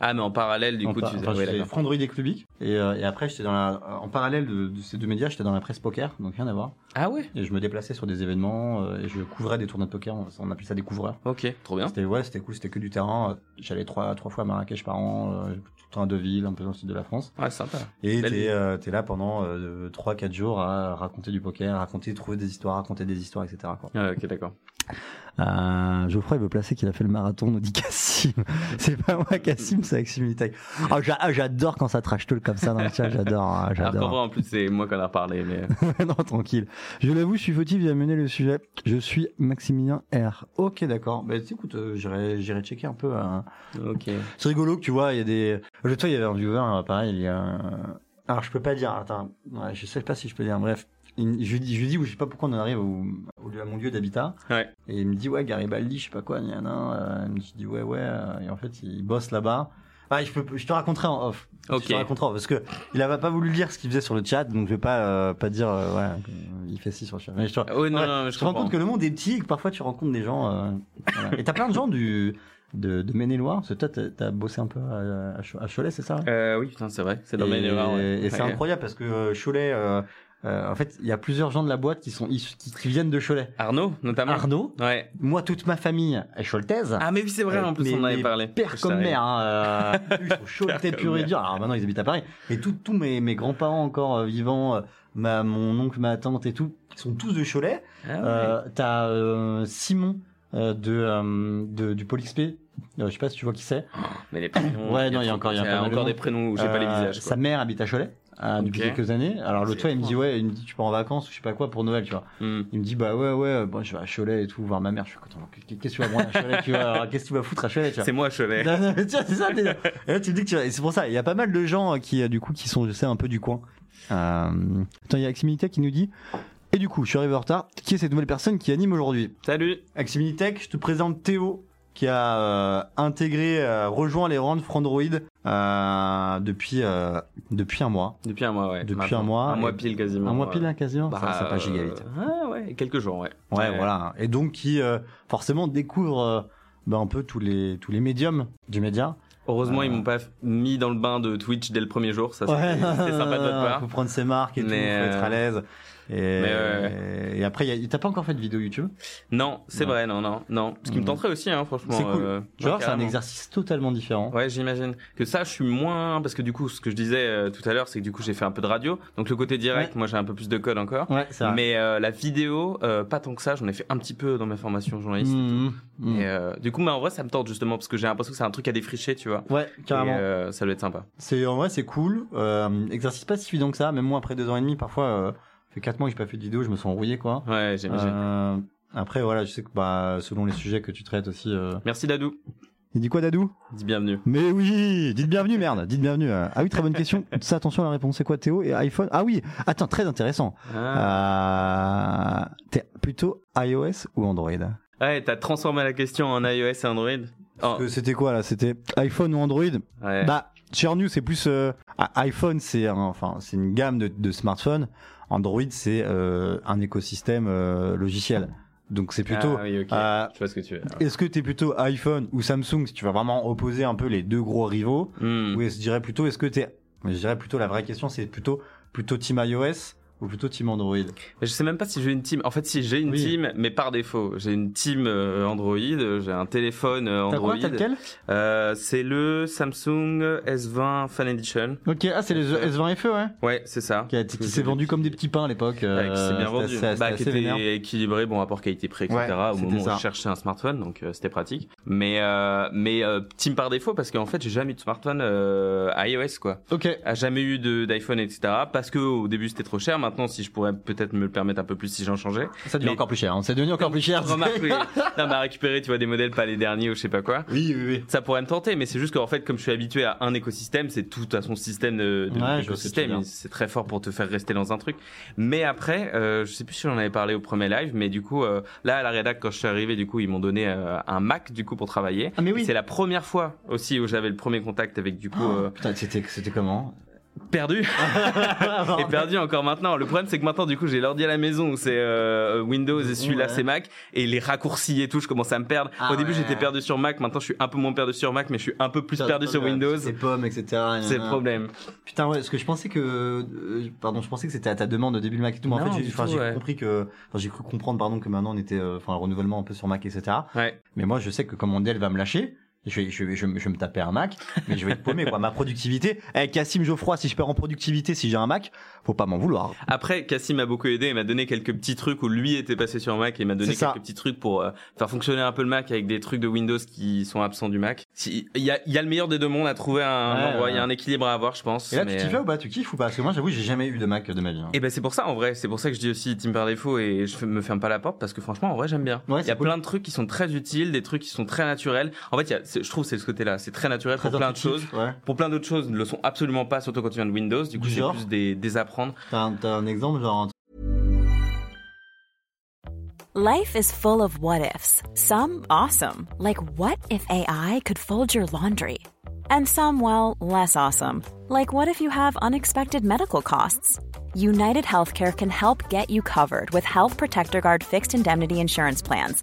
Ah, mais en parallèle, du En coup, par- tu faisais. enfin, ouais, d'accord. Frandroid et Clubic. Et, euh, et après, j'étais dans la en parallèle de, de ces deux médias, j'étais dans la presse poker, donc rien à voir. Ah ouais? Et je me déplaçais sur des événements euh, et je couvrais des tournois de poker. On, on appelait ça des couvreurs. Ok, trop bien. C'était ouais, c'était cool, c'était que du terrain. Euh, J'allais trois trois fois à Marrakech par an, euh, tout un de ville, un peu dans le sud de la France. Ouais, sympa. Et t'es euh, là pendant euh, trois quatre jours à raconter du poker, raconter, trouver des histoires, raconter des histoires, etc. Quoi. Ah, ok, d'accord. Euh, Geoffroy il veut placer qu'il a fait le marathon, nous dit Cassim. c'est pas moi Cassim, c'est avec Similitech. Oh, j'a- ah, j'adore quand ça trash talk comme ça dans le chat, j'adore, hein, j'adore. en plus, c'est moi qu'on a reparlé, mais. non, tranquille. Je l'avoue, je suis fautif, il a mené le sujet. Je suis Maximilien R. Ok, d'accord. Bah, écoute, euh, j'irai, j'irai checker un peu. hein. ok. C'est rigolo que tu vois, il y a des. L'autre fois, il y avait un viewer, hein, pareil, il y a. un- Alors, je peux pas dire, attends, ouais, je sais pas si je peux dire, bref. Je lui dis, je lui dis, je sais pas pourquoi on en arrive au, au lieu- à mon lieu d'habitat. Ouais. Et il me dit, ouais, Garibaldi, je sais pas quoi, euh, il me dit, je dis, ouais, ouais, euh, et en fait, il bosse là-bas. Ah, je, peux, je te raconterai en off. Ok. Je te raconterai en off, parce que il avait pas voulu lire ce qu'il faisait sur le chat, donc je vais pas, euh, pas dire, euh, ouais, il fait ci sur le chat. Mais je te, Oui, non, Ouais, non, mais je je te rends compte que le monde est petit et que parfois tu rencontres des gens. euh, voilà. Et t'as plein de gens du, de, de Maine-et-Loire, parce que toi, t'as- bossé un peu à, à Cho- à Cholet, c'est ça Euh, oui, putain, c'est vrai. C'est dans et, Maine-et-Loire, ouais. et c'est incroyable parce que euh, Cholet, euh, euh, en fait, il y a plusieurs gens de la boîte qui sont issus- qui, qui viennent de Cholet. Arnaud, notamment. Arnaud, Ouais. moi, toute ma famille est choletaise. Ah, mais oui, c'est vrai, en plus, Mais- on en avait mais parlé. Père comme mère, hein, euh, eux, ils sont choletais pur et dur. Alors maintenant, ils habitent à Paris. Et tous tous mes, mes grands-parents encore euh, vivants, euh, ma, mon oncle, ma tante et tout, ils sont tous de Cholet. Ah ouais. Euh, T'as euh, Simon euh, de, euh, de- du Pôle XP. Euh, je sais pas si tu vois qui c'est. Mais les prénoms. Ouais, non, il y a encore- il y a encore des prénoms où j'ai pas les Euh, visages. Sa mère habite à Cholet. Euh, depuis quelques années. Alors l'autre fois, il me dit ouais, il me dit tu pars en vacances ou je sais pas quoi pour Noël, tu vois. Hmm. Il me dit bah ouais ouais, bon, je vais à Cholet et tout voir ma mère. Je suis content. Qu'est-ce que tu vas voir à Cholet, tu vois Qu'est-ce que tu vas foutre à Cholet, tu vois C'est moi, Cholet. non, non, mais tiens, c'est ça. Et là, tu me dis que tu... et c'est pour ça. Il y a pas mal de gens euh, qui, euh, du coup, qui sont, je sais, un peu du coin. Euh... Attends, il y a Aximilitech qui nous dit. Et du coup, je suis arrivé en retard. Qui est cette nouvelle personne qui anime aujourd'hui? Salut. Aximilitech, je te présente Théo, qui a euh, intégré, euh, rejoint les rangs de Frandroid euh, depuis euh, depuis un mois. Depuis un mois, ouais. Depuis Maintenant. un mois, Un mois pile quasiment. Un mois ouais. pile, hein, quasiment. Bah, ça, ça passe giga vite. Ah ouais, quelques jours, ouais. Ouais, voilà. Et donc qui euh, forcément découvre bah, un peu tous les tous les médiums du média. Heureusement, Euh. ils m'ont pas mis dans le bain de Twitch dès le premier jour. Ça, Ouais, c'était sympa de votre part. Faut prendre ses marques et tout, faut être à l'aise. Et, mais et après, t'as pas encore fait de vidéo YouTube? Non, c'est vrai, non, non, non. Ce qui me Mhm. tenterait aussi, hein, franchement. C'est cool. euh, Tu vois, c'est un exercice totalement différent. Ouais, j'imagine. Que ça, je suis moins. Parce que du coup, ce que je disais euh, tout à l'heure, c'est que du coup, j'ai fait un peu de radio. Donc le côté direct, Ouais. moi, j'ai un peu plus de code encore. Ouais, vrai. Mais euh, la vidéo, euh, pas tant que ça. J'en ai fait un petit peu dans ma formation journaliste. Mhm, mhm. Et euh, du coup, mais en vrai, ça me tente justement parce que j'ai l'impression que c'est un truc à défricher, tu vois. Ouais, carrément. Et, euh, ça doit être sympa. C'est en vrai, c'est cool. Euh, exercice pas si évident que ça. Même moi, après deux ans et demi, parfois, euh, ça fait quatre mois que j'ai pas fait de vidéo, je me sens rouillé, quoi. Ouais, j'imagine. Euh, après, voilà, je sais que bah, selon les sujets que tu traites aussi. euh, Merci Dadou. Il dit quoi, Dadou? Dis bienvenue. Mais oui, dites bienvenue, merde, dites bienvenue. euh. Ah oui, très bonne question. Ça, attention à la réponse. C'est quoi, Théo et iPhone? Ah oui, attends, très intéressant. Ah. Euh, T'es plutôt iOS ou Android? Ouais, t'as transformé la question en iOS et Android. Oh, C'était quoi là? C'était iPhone ou Android? Ouais. Bah, chez nous, c'est plus euh, ah, iPhone, c'est enfin c'est une gamme de, de smartphones. Android, c'est euh, un écosystème euh, logiciel. Donc c'est plutôt. Ah oui, ok. euh, Je vois ce que tu veux. Est-ce que t'es plutôt iPhone ou Samsung si tu vas vraiment opposer un peu les deux gros rivaux Hmm. Ou est-ce je dirais plutôt est-ce que t'es je dirais plutôt la vraie question c'est plutôt plutôt team iOS ou plutôt team Android je sais même pas si j'ai une team. En fait, si j'ai une Oui. team, mais par défaut. J'ai une team euh, Android, j'ai un téléphone euh, T'as Android. quoi T'as lequel? Euh, c'est le Samsung S20 Fan Edition. Ok, ah c'est les S20 FE ouais. Ouais, c'est ça. Qui, qui s'est vendu comme des petits pains à l'époque. Ouais, euh, qui s'est bien vendu. assez- Bah, qui était équilibré, bon rapport qualité-prix, etc. Ouais, au moment où ça. je cherchais un smartphone, donc euh, c'était pratique. Mais euh, mais euh, team par défaut parce qu'en fait j'ai jamais eu de smartphone euh, iOS quoi. Ok. A jamais eu d'iPhone etc. Parce que au début c'était trop cher. Maintenant si je pourrais peut-être me le permettre un peu plus si j'en changeais. Ça devient Mais- encore plus cher. hein. C'est devenu encore plus cher. Remarque, oui. non, à récupérer tu vois des modèles pas les derniers ou je sais pas quoi. Oui, oui, oui. Ça pourrait me tenter, mais c'est juste qu'en fait, comme je suis habitué à un écosystème, c'est tout à son système de, de Ouais, écosystème. C'est très fort pour te faire rester dans un truc. Mais après, euh, je sais plus si j'en avais parlé au premier live, mais du coup, euh, là à la rédac quand je suis arrivé, du coup, ils m'ont donné euh, un Mac du coup pour travailler. Ah mais oui. C'est la première fois aussi où j'avais le premier contact avec du coup euh, Putain, c'était c'était comment? Perdu et perdu encore maintenant. Le problème c'est que maintenant du coup j'ai l'ordi à la maison où c'est euh, Windows et celui-là Ouais. c'est Mac et les raccourcis et tout je commence à me perdre. Ah Au début ouais. j'étais perdu sur Mac, maintenant je suis un peu moins perdu sur Mac mais je suis un peu plus perdu sur Windows. Les pommes, etc. C'est le problème. Putain, ouais, parce que je pensais que, euh, pardon, je pensais que c'était à ta demande au début le Mac et tout, mais en fait, j'ai ouais. compris que, enfin, j'ai cru comprendre, pardon, que maintenant on était, euh, enfin, le renouvellement un peu sur Mac, etc. Ouais. Mais moi, je sais que comme mon Dell va me lâcher, je vais, je vais, je vais, je vais me taper un Mac, mais je vais être paumé, quoi. Ma productivité, eh, Cassim Geoffroy, si je perds en productivité, si j'ai un Mac, faut pas m'en vouloir. Après, Cassim m'a beaucoup aidé et m'a donné quelques petits trucs où lui était passé sur Mac et m'a donné ça. quelques petits trucs pour euh, faire fonctionner un peu le Mac avec des trucs de Windows qui sont absents du Mac. Si- Il y a, il y a le meilleur des deux mondes à trouver un Ouais, endroit, il y a un équilibre à avoir, je pense. Et là, mais- tu kiffes là ou pas? Tu kiffes ou pas? Parce que moi, j'avoue, j'ai jamais eu de Mac de ma vie. hein. Et ben c'est pour ça en vrai, c'est pour ça que je dis aussi team par défaut et je me ferme pas la porte parce que franchement en vrai j'aime bien. Ouais, il y a cool. plein de trucs qui sont très utiles, des trucs qui sont très naturels. En fait, il y a, c'est- je trouve c'est ce côté-là, c'est très naturel Très pour plein de choses. Ouais. Pour plein d'autres choses, ne le sont absolument pas, surtout quand tu viens de Windows. Du coup, c'est plus des, des apprendre. T'as un, exemple, genre, Life is full of what ifs. Some awesome, like what if AI could fold your laundry? And some, well, less awesome, like what if you have unexpected medical costs? United Healthcare can help get you covered with Health Protector Guard fixed indemnity insurance plans.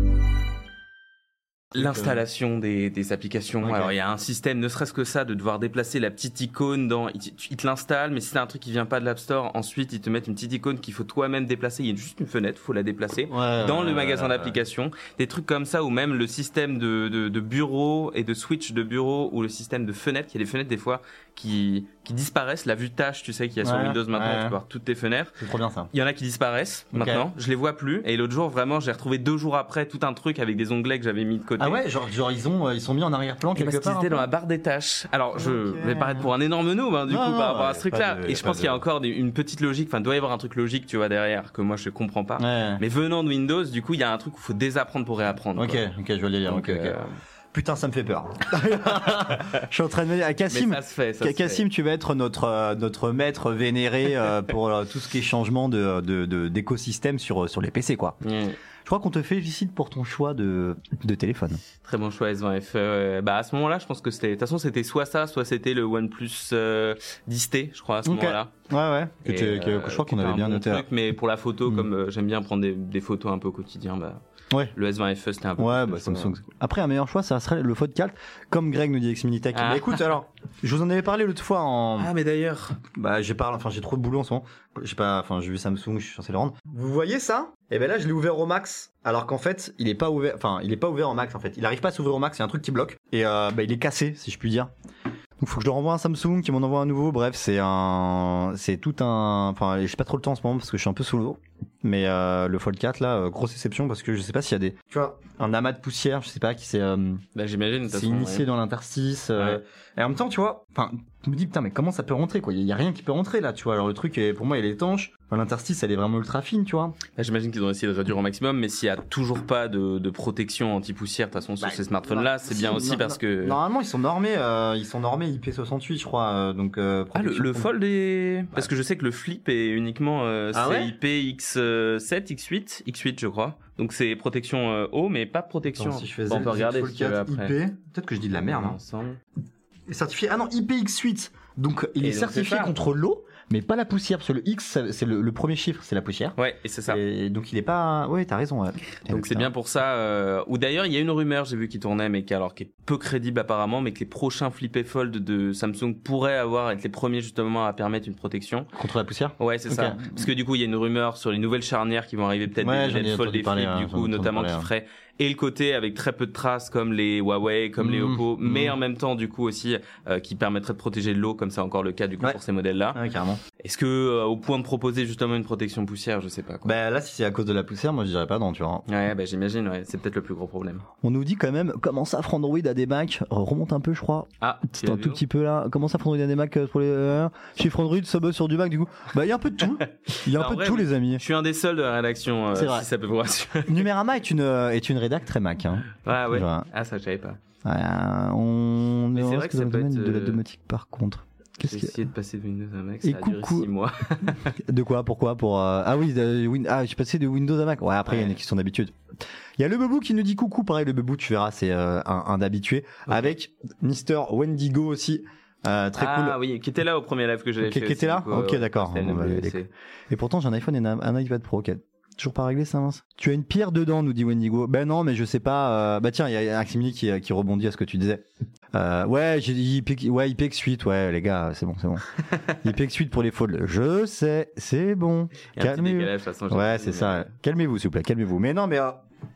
L'installation des, des applications. Alors il y a un système, ne serait-ce que ça, de devoir déplacer la petite icône dans. Il, te- il te l'installe, mais si c'est un truc qui vient pas de l'App Store, ensuite ils te mettent une petite icône qu'il faut toi-même déplacer. Il y a juste une fenêtre, faut la déplacer. Ouais, dans ouais, le magasin ouais, d'applications, des trucs comme ça, ou même le système de, de, de bureau et de switch de bureau, ou le système de fenêtre. Il y a des fenêtres des fois qui, qui disparaissent. La vue tâche, tu sais, qu'il y a sur Ouais, Windows maintenant, ouais. tu peux voir toutes tes fenêtres. C'est trop bien ça. Il y en a qui disparaissent maintenant. Je les vois plus. Et l'autre jour, vraiment, j'ai retrouvé deux jours après tout un truc avec des onglets que j'avais mis de côté. Ah ouais, genre, genre ils ont euh, ils sont mis en arrière-plan Et quelque parce qu'ils part. peu dans la barre des tâches. Alors, je vais paraître pour un énorme noob, hein, du Non, coup, non, par rapport à ce truc-là. Et je pense qu'il y a encore une petite logique. Enfin, il doit y avoir un truc logique, tu vois, derrière, que moi, je comprends pas. Ouais. Mais venant de Windows, du coup, il y a un truc où il faut désapprendre pour réapprendre. Ok, quoi. ok, je vais le lire. Donc, ok, ok. euh, Putain, ça me fait peur. je suis en train de me dire, ah, mais Cassim, fait, tu vas être notre euh, notre maître vénéré euh, pour euh, tout ce qui est changement de de- de- d'écosystème sur sur les PC quoi. Mm. Je crois qu'on te félicite pour ton choix de de téléphone. Très bon choix S20 FE. ouais. Bah, à ce moment-là, je pense que c'était, de toute façon, c'était soit ça, soit c'était le OnePlus euh, 10T, je crois, à ce moment-là. Ouais ouais. Que Et, tu- que- euh, que je crois qu'on avait bien bon noté. truc, mais pour la photo, Mm. comme euh, j'aime bien prendre des, des photos un peu au quotidien, bah, Ouais. le S20 FE, c'était un peu. Ouais, bah. Samsung. Après, un meilleur choix, ça serait le Fold 4, comme Greg nous dit avec Minitech. Ah. Bah, écoute, alors, je vous en avais parlé l'autre fois en. Ah, mais d'ailleurs. Bah, j'ai parlé, enfin, j'ai trop de boulot en ce moment. J'ai pas, enfin, j'ai vu Samsung, je suis censé le rendre. Vous voyez ça? Et ben là, je l'ai ouvert au max. Alors qu'en fait, il est pas ouvert, enfin, il est pas ouvert au max en fait. Il arrive pas à s'ouvrir au max, il y a un truc qui bloque. Et euh, bah, il est cassé, si je puis dire. Donc, faut que je le renvoie à un Samsung qui m'en envoie un nouveau. Bref, c'est un, c'est tout un, enfin, j'ai pas trop le temps en ce moment parce que je suis un peu sous l'eau. Mais euh, le Fold 4 là, euh, grosse exception parce que je sais pas s'il y a des, tu vois, un amas de poussière, je sais pas qui c'est. euh, Bah, j'imagine. façon, initié ouais. dans l'interstice. euh, Ouais. Et en même temps, tu vois, enfin, je me dis putain, mais comment ça peut rentrer quoi? Il y, a rien qui peut rentrer là, tu vois? Alors le truc, est, pour moi, il est étanche. Enfin, l'interstice, elle est vraiment ultra fine, tu vois. Bah, J'imagine qu'ils ont essayé de réduire au maximum, mais s'il y a toujours pas de, de protection anti-poussière, de toute façon, sur Bah, ces smartphones-là, c'est bien aussi parce que. Normalement, ils sont normés, euh, ils sont normés IP68, je crois. euh, donc. euh, Ah, le, fold est. Parce que je sais que le flip est uniquement euh, Ah ouais CIP X7, X8, X8, je crois. Donc c'est protection euh, haut, mais pas protection. Attends, si je fais Bon, on peut regarder si tu veux Fold 4 après. IP, peut-être que je dis de la merde. Hein. Ensemble. Certifié. Ah non, IPX8. Donc il Et est donc, certifié contre l'eau, mais pas la poussière. Parce que le X, c'est le, le premier chiffre, c'est la poussière. Ouais, et c'est ça. Et donc il est pas. Ouais, t'as raison. ouais. Donc c'est bien pour ça. Euh... Ou d'ailleurs, il y a une rumeur, j'ai vu qui tournait, mais qui alors qui est peu crédible apparemment, mais que les prochains flip et fold de Samsung pourraient avoir être les premiers justement à permettre une protection. Contre la poussière? Ouais, c'est ça. Parce que du coup, il y a une rumeur sur les nouvelles charnières qui vont arriver, peut-être Ouais, des fold parler, flips, hein, du coup, notamment qui hein. Et le côté avec très peu de traces comme les Huawei, comme les Mhm. Oppo, mais Mhm. en même temps, du coup aussi, euh, qui permettrait de protéger l'eau, comme c'est encore le cas du coup Ouais. pour ces modèles-là. Ouais, carrément. Est-ce que euh, au point de proposer justement une protection poussière, je sais pas. Quoi. Bah là, si c'est à cause de la poussière, moi je dirais pas non, tu vois. Ouais, bah j'imagine, ouais, c'est peut-être le plus gros problème. On nous dit quand même comment ça prend Android à des Macs? Remonte un peu, je crois. Ah, C'est un tout petit peu là. Comment ça prend Android à des Macs euh, pour les euh, chiffre Android, ça bosse sur du Mac du coup? Bah il y a un peu de tout. Il y a un peu vrai, de tout les amis. Je suis un des seuls de la rédaction, euh, C'est vrai. si ça peut vous rassurer. Numérama est une euh, est une rédac très Mac. Hein. Ah ouais. Genre, Ah ça je savais pas. ouais, on Mais est c'est en vrai que dans le domaine être, de la euh, domotique par contre. J'ai essayé de passer de Windows à Mac, Et ça a duré coucou. 6 mois. de quoi Pourquoi Pour euh, ah oui, de Win- ah j'ai passé de Windows à Mac. Ouais, après il y a Ouais. une question d'habitude. Il y a le Bebou qui nous dit coucou, pareil le Bebou, tu verras, c'est euh, un, un habitué Ok. avec Mister Wendigo aussi. Euh, très ah cool. oui, qui était là au premier live que j'avais Qui- fait. qui était là coup, Ok, d'accord. bah, Et pourtant, j'ai un iPhone et un, un iPad Pro. Toujours pas réglé ça, mince. Tu as une pierre dedans, nous dit Wendigo. Ben non, mais je sais pas. euh, Bah tiens, il y a Aximili qui, qui rebondit à ce que tu disais. Euh, ouais, j'ai dit ouais, IPX8. Ouais, les gars, c'est bon, c'est bon. IPX8 pour les folds. Je sais, c'est bon. Calmez-vous. Ouais, c'est ça. Calmez-vous, s'il vous plaît, calmez-vous. Mais non, mais euh,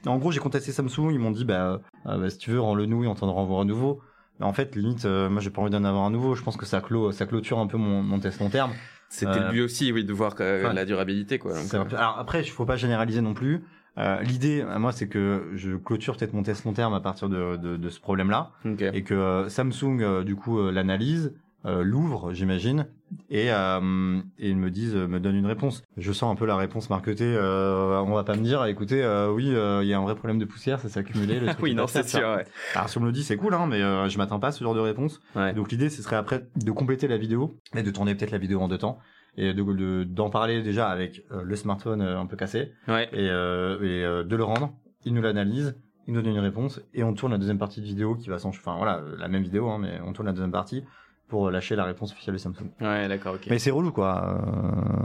en gros, j'ai contacté Samsung. Ils m'ont dit, bah, euh, bah, si tu veux, rends-le nous et on t'en renvoie un nouveau. Mais en fait, limite, euh, moi, j'ai pas envie d'en avoir un nouveau. Je pense que ça, clôt, ça clôture un peu mon, mon test long terme. C'était Euh, le but aussi, oui, de voir euh, la durabilité, quoi. donc, euh, Alors après, il faut pas généraliser non plus. Euh, L'idée, euh, moi, c'est que je clôture peut-être mon test long terme à partir de, de, de ce problème-là Ok. et que euh, Samsung, euh, du coup, euh, l'analyse, euh, l'ouvre, j'imagine, et, euh, et ils me disent, me donne une réponse. Je sens un peu la réponse marketée. Euh, on va pas me dire, écoutez, euh, oui, euh, il y a un vrai problème de poussière, ça s'est accumulé. Le truc oui, non, c'est ça. sûr. Ouais. Alors si on me le dit, c'est cool, hein, mais euh, je m'attends pas à ce genre de réponse. Ouais. Donc l'idée, ce serait après de compléter la vidéo et de tourner peut-être la vidéo en deux temps et de de- d'en parler déjà avec euh, le smartphone euh, un peu cassé Ouais. et, euh, et euh, de le rendre. Il nous l'analyse, il nous donne une réponse et on tourne la deuxième partie de vidéo qui va s'en, enfin voilà, euh, la même vidéo, hein, mais on tourne la deuxième partie pour lâcher la réponse officielle de Samsung. Ouais, d'accord, ok. Mais c'est relou quoi.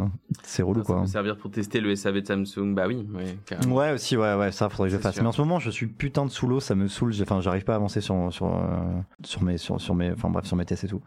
euh, C'est relou ça quoi. peut servir pour tester le SAV de Samsung. Bah oui, ouais, carrément. Ouais aussi ouais ouais ça faudrait que je fasse. sûr. Mais en ce moment je suis putain de sous l'eau, ça me saoule. Enfin j'arrive pas à avancer sur sur euh, sur mes sur, sur mes enfin bref sur mes tests et tout.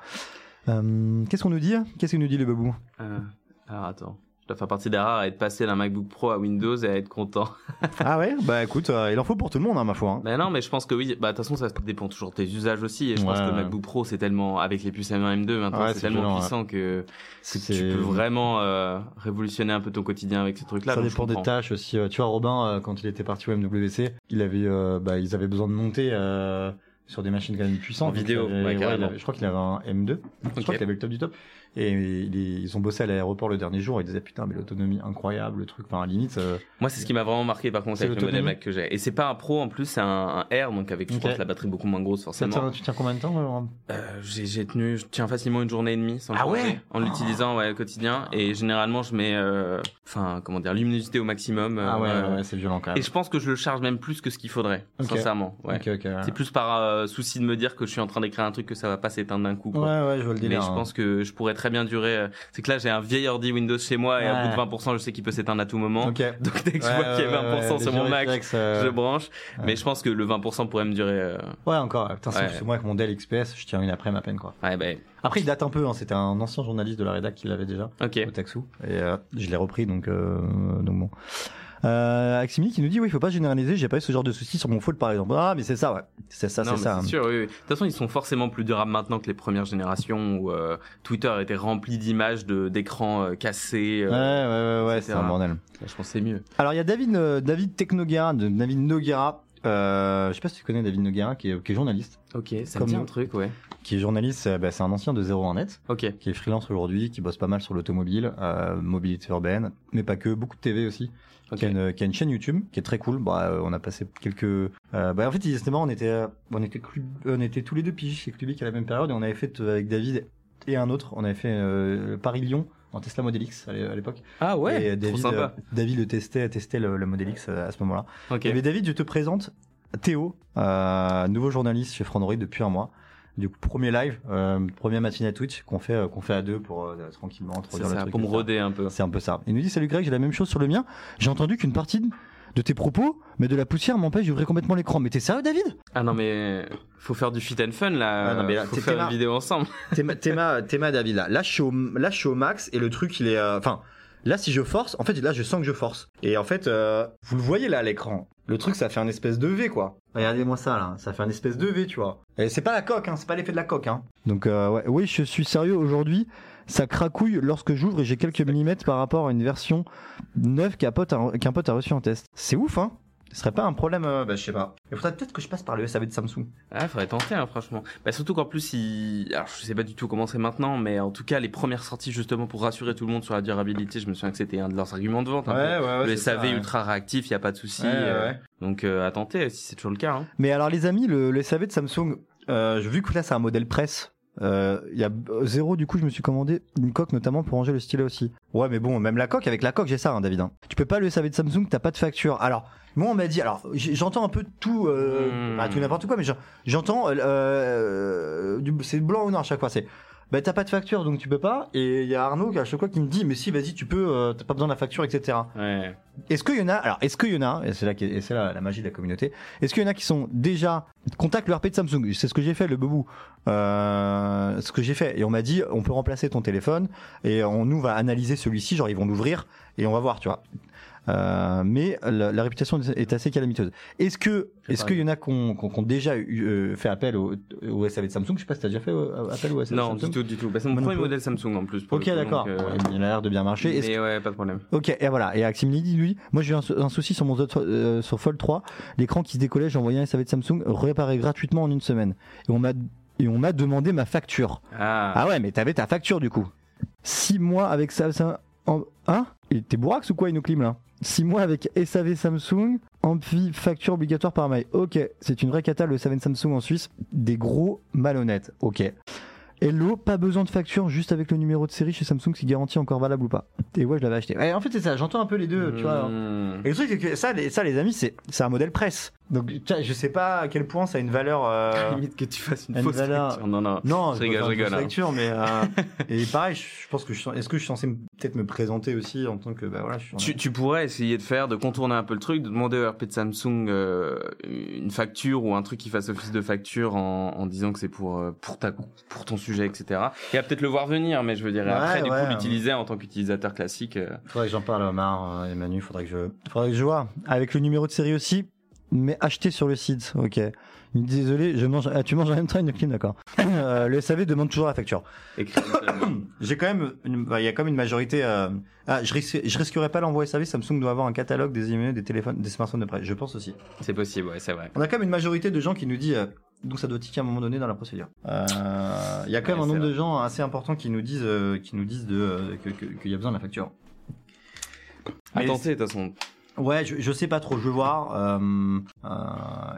Euh, Qu'est-ce qu'on nous dit? Qu'est-ce qu'il nous dit le babou? Euh, alors attends. Je dois faire partie des rares à être passé d'un MacBook Pro à Windows et à être content. Ah ouais bah écoute euh, il en faut pour tout le monde hein, ma foi. hein. Bah non, mais je pense que oui. Bah de toute façon, ça dépend toujours de tes usages aussi. Et je pense que le. MacBook Pro, c'est tellement avec les puces M1 M2 maintenant, Ouais, c'est tellement violent, puissant que, tu peux vraiment euh, révolutionner un peu ton quotidien avec ces trucs-là. Ça donc dépend des tâches aussi. euh, Tu vois, Robin, quand il était parti au MWC, il avait, euh, bah, ils avaient besoin de monter euh, sur des machines quand même puissantes. En vidéo, avait- ouais, avait- je crois qu'il avait un M2. Je crois qu'il avait le top du top. Et il est- ils ont bossé à l'aéroport le dernier jour. Ils disaient putain, mais l'autonomie incroyable, le truc. Enfin, limite. euh, Moi, c'est ce qui m'a vraiment marqué par contre C'est avec le modèle Mac que j'ai. Et c'est pas un Pro en plus, c'est un, un R, donc avec je pense la batterie beaucoup moins grosse forcément. tient- tu tiens combien de temps Laurent Euh, j'ai tenu, je tiens facilement une journée et demie sans Ah changer, ouais en l'utilisant ouais, au quotidien. Et généralement, je mets, euh, enfin, comment dire, luminosité au maximum. euh, Ah ouais, euh, ouais, ouais, c'est violent quand même. Et je pense que je le charge même plus que ce qu'il faudrait, sincèrement. Ouais. Ouais. C'est plus par euh, souci de me dire que je suis en train d'écrire un truc que ça va pas s'éteindre d'un coup. quoi. Ouais, ouais, je vois le Mais délire. je hein. pense que je pourrais très bien durer. euh, C'est que là, j'ai un vieil ordi Windows chez moi et à Ouais. bout de 20%, je sais qu'il peut s'éteindre à tout moment. Donc dès que je Ouais, vois qu'il y a ouais, 20% ouais, sur mon Mac, réflexes, euh, je branche. Mais je pense que le 20% pourrait me durer. euh, Ouais, encore. Putain, c'est moi avec mon Dell XPS, je tiens une après ma peine quoi. Ouais, bah, Après, il date un peu. Hein. C'était un ancien journaliste de la rédac qui l'avait déjà. ok. au Taxou et je l'ai repris donc donc bon. Euh, Aximili qui nous dit oui il faut pas généraliser j'ai pas eu ce genre de soucis sur mon fold par exemple ah mais c'est ça ouais c'est ça c'est ça c'est sûr, oui, oui. De toute façon, ils sont forcément plus durables maintenant que les premières générations où euh, Twitter était rempli d'images de d'écrans euh, cassés. ouais ouais euh, ouais, ouais etc. c'est un bordel je pense que c'est mieux. alors il y a David euh, David Technoguera de David Noguera euh, je sais pas si tu connais David Noguera qui est, qui est journaliste Ok, ça me dit un truc, ouais. qui est journaliste c'est bah, c'est un ancien de 01net Ok. qui est freelance aujourd'hui qui bosse pas mal sur l'automobile euh, mobilité urbaine mais pas que beaucoup de TV aussi Qui, a une, qui a une chaîne YouTube qui est très cool. Bah, euh, on a passé quelques. euh, bah, en fait, justement, on était, euh, on était, club- on était tous les deux pigistes chez Clubic à la même période et on avait fait avec David et un autre, on avait fait euh, Paris-Lyon en Tesla Model X à l'é- à l'époque. Ah et ouais, trop David, sympa. euh, David le testait, testait le, le Model X à ce moment-là. Ok. Et David, je te présente Théo, euh, nouveau journaliste chez Frandroid depuis un mois. Du coup, premier live, euh, première matinée à Twitch qu'on fait, euh, qu'on fait à deux pour euh, tranquillement C'est introduire le ça, truc. pour me roder un peu. C'est un peu ça. Il nous dit Salut Greg, j'ai la même chose sur le mien. J'ai entendu qu'une partie de tes propos, mais de la poussière m'empêche d'ouvrir complètement l'écran. Mais t'es sérieux, David? Ah non, mais faut faire du fit and fun là. Ah non, mais là, faut t'es- faire une vidéo ensemble. Théma, Théma, David, là. Là, je suis au, là, je suis au max et le truc, il est. euh, Enfin, là, si je force, en fait, là, je sens que je force. Et en fait, euh, vous le voyez là à l'écran. Le truc, ça fait un espèce de V, quoi. Regardez-moi ça, là. Ça fait un espèce de V, tu vois. Et c'est pas la coque, hein. C'est pas l'effet de la coque, hein. Donc, euh, ouais. Oui, je suis sérieux aujourd'hui. Ça cracouille lorsque j'ouvre et j'ai quelques millimètres par rapport à une version neuve qu'un pote, a- qu'un pote a reçu en test. C'est ouf, hein. Ce serait pas un problème, euh, bah, je sais pas. Il faudrait peut-être que je passe par le SAV de Samsung. Ah, faudrait tenter, hein, franchement. Bah, surtout qu'en plus, il... alors je sais pas du tout comment c'est maintenant, mais en tout cas, les premières sorties justement pour rassurer tout le monde sur la durabilité, je me souviens que c'était un de leurs arguments de vente. un peu. ouais, le SAV ultra réactif, il y a pas de souci. Ouais, ouais, euh, ouais. Donc euh, à tenter si c'est toujours le cas. Hein. Mais alors les amis, le, le SAV de Samsung, euh, vu que là c'est un modèle presse, euh, il y a euh, zéro du coup je me suis commandé une coque notamment pour ranger le stylet aussi. Ouais mais bon même la coque avec la coque j'ai ça hein, David. hein. Tu peux pas le SAV de Samsung t'as pas de facture. Alors moi on m'a dit alors j'entends un peu tout euh, Hmm. bah, tout n'importe quoi mais j'en- j'entends euh, euh, c'est blanc ou noir à chaque fois c'est bah t'as pas de facture donc tu peux pas et il y a Arnaud qui à chaque fois qui me dit mais si vas-y tu peux euh, t'as pas besoin de la facture etc. Ouais. Est-ce qu'il y en a alors est-ce qu'il y en a et c'est là et c'est là la magie de la communauté est-ce qu'il y en a qui sont déjà contactent le RP de Samsung? C'est ce que j'ai fait le bebou euh, ce que j'ai fait et on m'a dit on peut remplacer ton téléphone et on nous va analyser celui-ci genre ils vont l'ouvrir et on va voir tu vois Euh, mais la, la réputation est assez calamiteuse. Est-ce que, est-ce qu'il y en a qui ont, ont déjà eu, euh, fait appel au, au SAV de Samsung? Je sais pas si t'as déjà fait euh, appel au SAV de Non, Samsung. du tout, du tout. Bah, c'est mon non premier modèle Samsung en plus. Ok, d'accord. euh, Il a l'air de bien marcher. Mais ouais, pas de problème. Ok, et voilà. Et Axim dit, lui, moi j'ai eu un, sou- un souci sur mon autre, euh, sur Fold 3. L'écran qui se décollait, j'ai envoyé un SAV de Samsung réparé gratuitement en une semaine. Et on m'a et on m'a demandé ma facture. Ah, Ah ouais, mais t'avais ta facture du coup. Six mois avec ça, ça en, hein? T'es bourrax ou quoi, Inoclim là? Six mois avec SAV Samsung, amphi facture obligatoire par mail. Ok, c'est une vraie cata le SAV Samsung en Suisse. Des gros malhonnêtes. Ok. Hello, pas besoin de facture, juste avec le numéro de série chez Samsung, c'est garanti encore valable ou pas? Et ouais, je l'avais acheté. Ouais, en fait, c'est ça, j'entends un peu les deux, tu vois. Hmm. Et le truc, c'est que ça, les, ça, les amis, c'est c'est un modèle presse. Donc, je sais pas à quel point ça a une valeur. euh, Limite que tu fasses une une fausse valeur- facture. Non, non. Non, Je rigole, je rigole, hein. facture, mais euh, et pareil, je pense que je est-ce que je suis censé peut-être me présenter aussi en tant que bah voilà, je suis. Tu, tu pourrais essayer de faire, de contourner un peu le truc, de demander au RP de Samsung euh, une facture ou un truc qui fasse office de facture en, en disant que c'est pour euh, pour ta pour ton sujet, etc. Et à peut-être le voir venir, mais je veux dire Ouais, après du ouais. coup l'utiliser en tant qu'utilisateur classique. euh, Faudrait que j'en parle à Omar et Manu, faudrait que je, faudrait que je vois avec le numéro de série aussi, mais acheté sur le site. Ok. Désolé, je mange. Ah, tu manges en même temps une clim, d'accord. Euh, le SAV demande toujours la facture. J'ai quand même, une- bah, il y a quand même une majorité. euh, Ah, je, risque, je risquerais pas l'envoi SAV. Samsung doit avoir un catalogue des emails, des téléphones, des smartphones de prêt. Je pense aussi. c'est possible, ouais, c'est vrai. On a quand même une majorité de gens qui nous disent. euh, donc ça doit tiquer à un moment donné dans la procédure. Euh, Il y a quand même Ouais, un nombre de gens assez importants qui nous disent, euh, qui nous disent de, euh, que- que- qu'il y a besoin de la facture. À tenter de toute façon. Ouais, je, je sais pas trop, je veux voir. Euh, euh,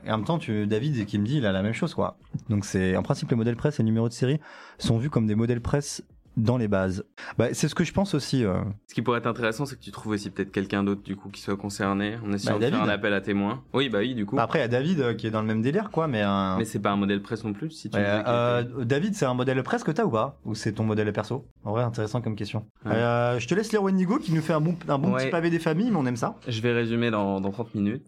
et en même temps, tu, David qui me dit, il a la même chose, quoi. Donc c'est, en principe, les modèles presse et les numéros de série sont vus comme des modèles presse dans les bases. Bah, c'est ce que je pense aussi. euh. Ce qui pourrait être intéressant, c'est que tu trouves aussi peut-être quelqu'un d'autre du coup qui soit concerné en essayant Bah, de faire un appel à témoins. Oui, bah oui, du coup. Bah, après, il y a David euh, qui est dans le même délire, quoi, mais. euh, Mais c'est pas un modèle presse non plus, si tu euh, David, c'est un modèle presse que t'as ou pas? Ou c'est ton modèle perso? En vrai, intéressant comme question. Ouais. Je te laisse lire Wendigo qui nous fait un bon, un bon Ouais. petit pavé des familles, mais on aime ça. Je vais résumer dans, dans 30 minutes.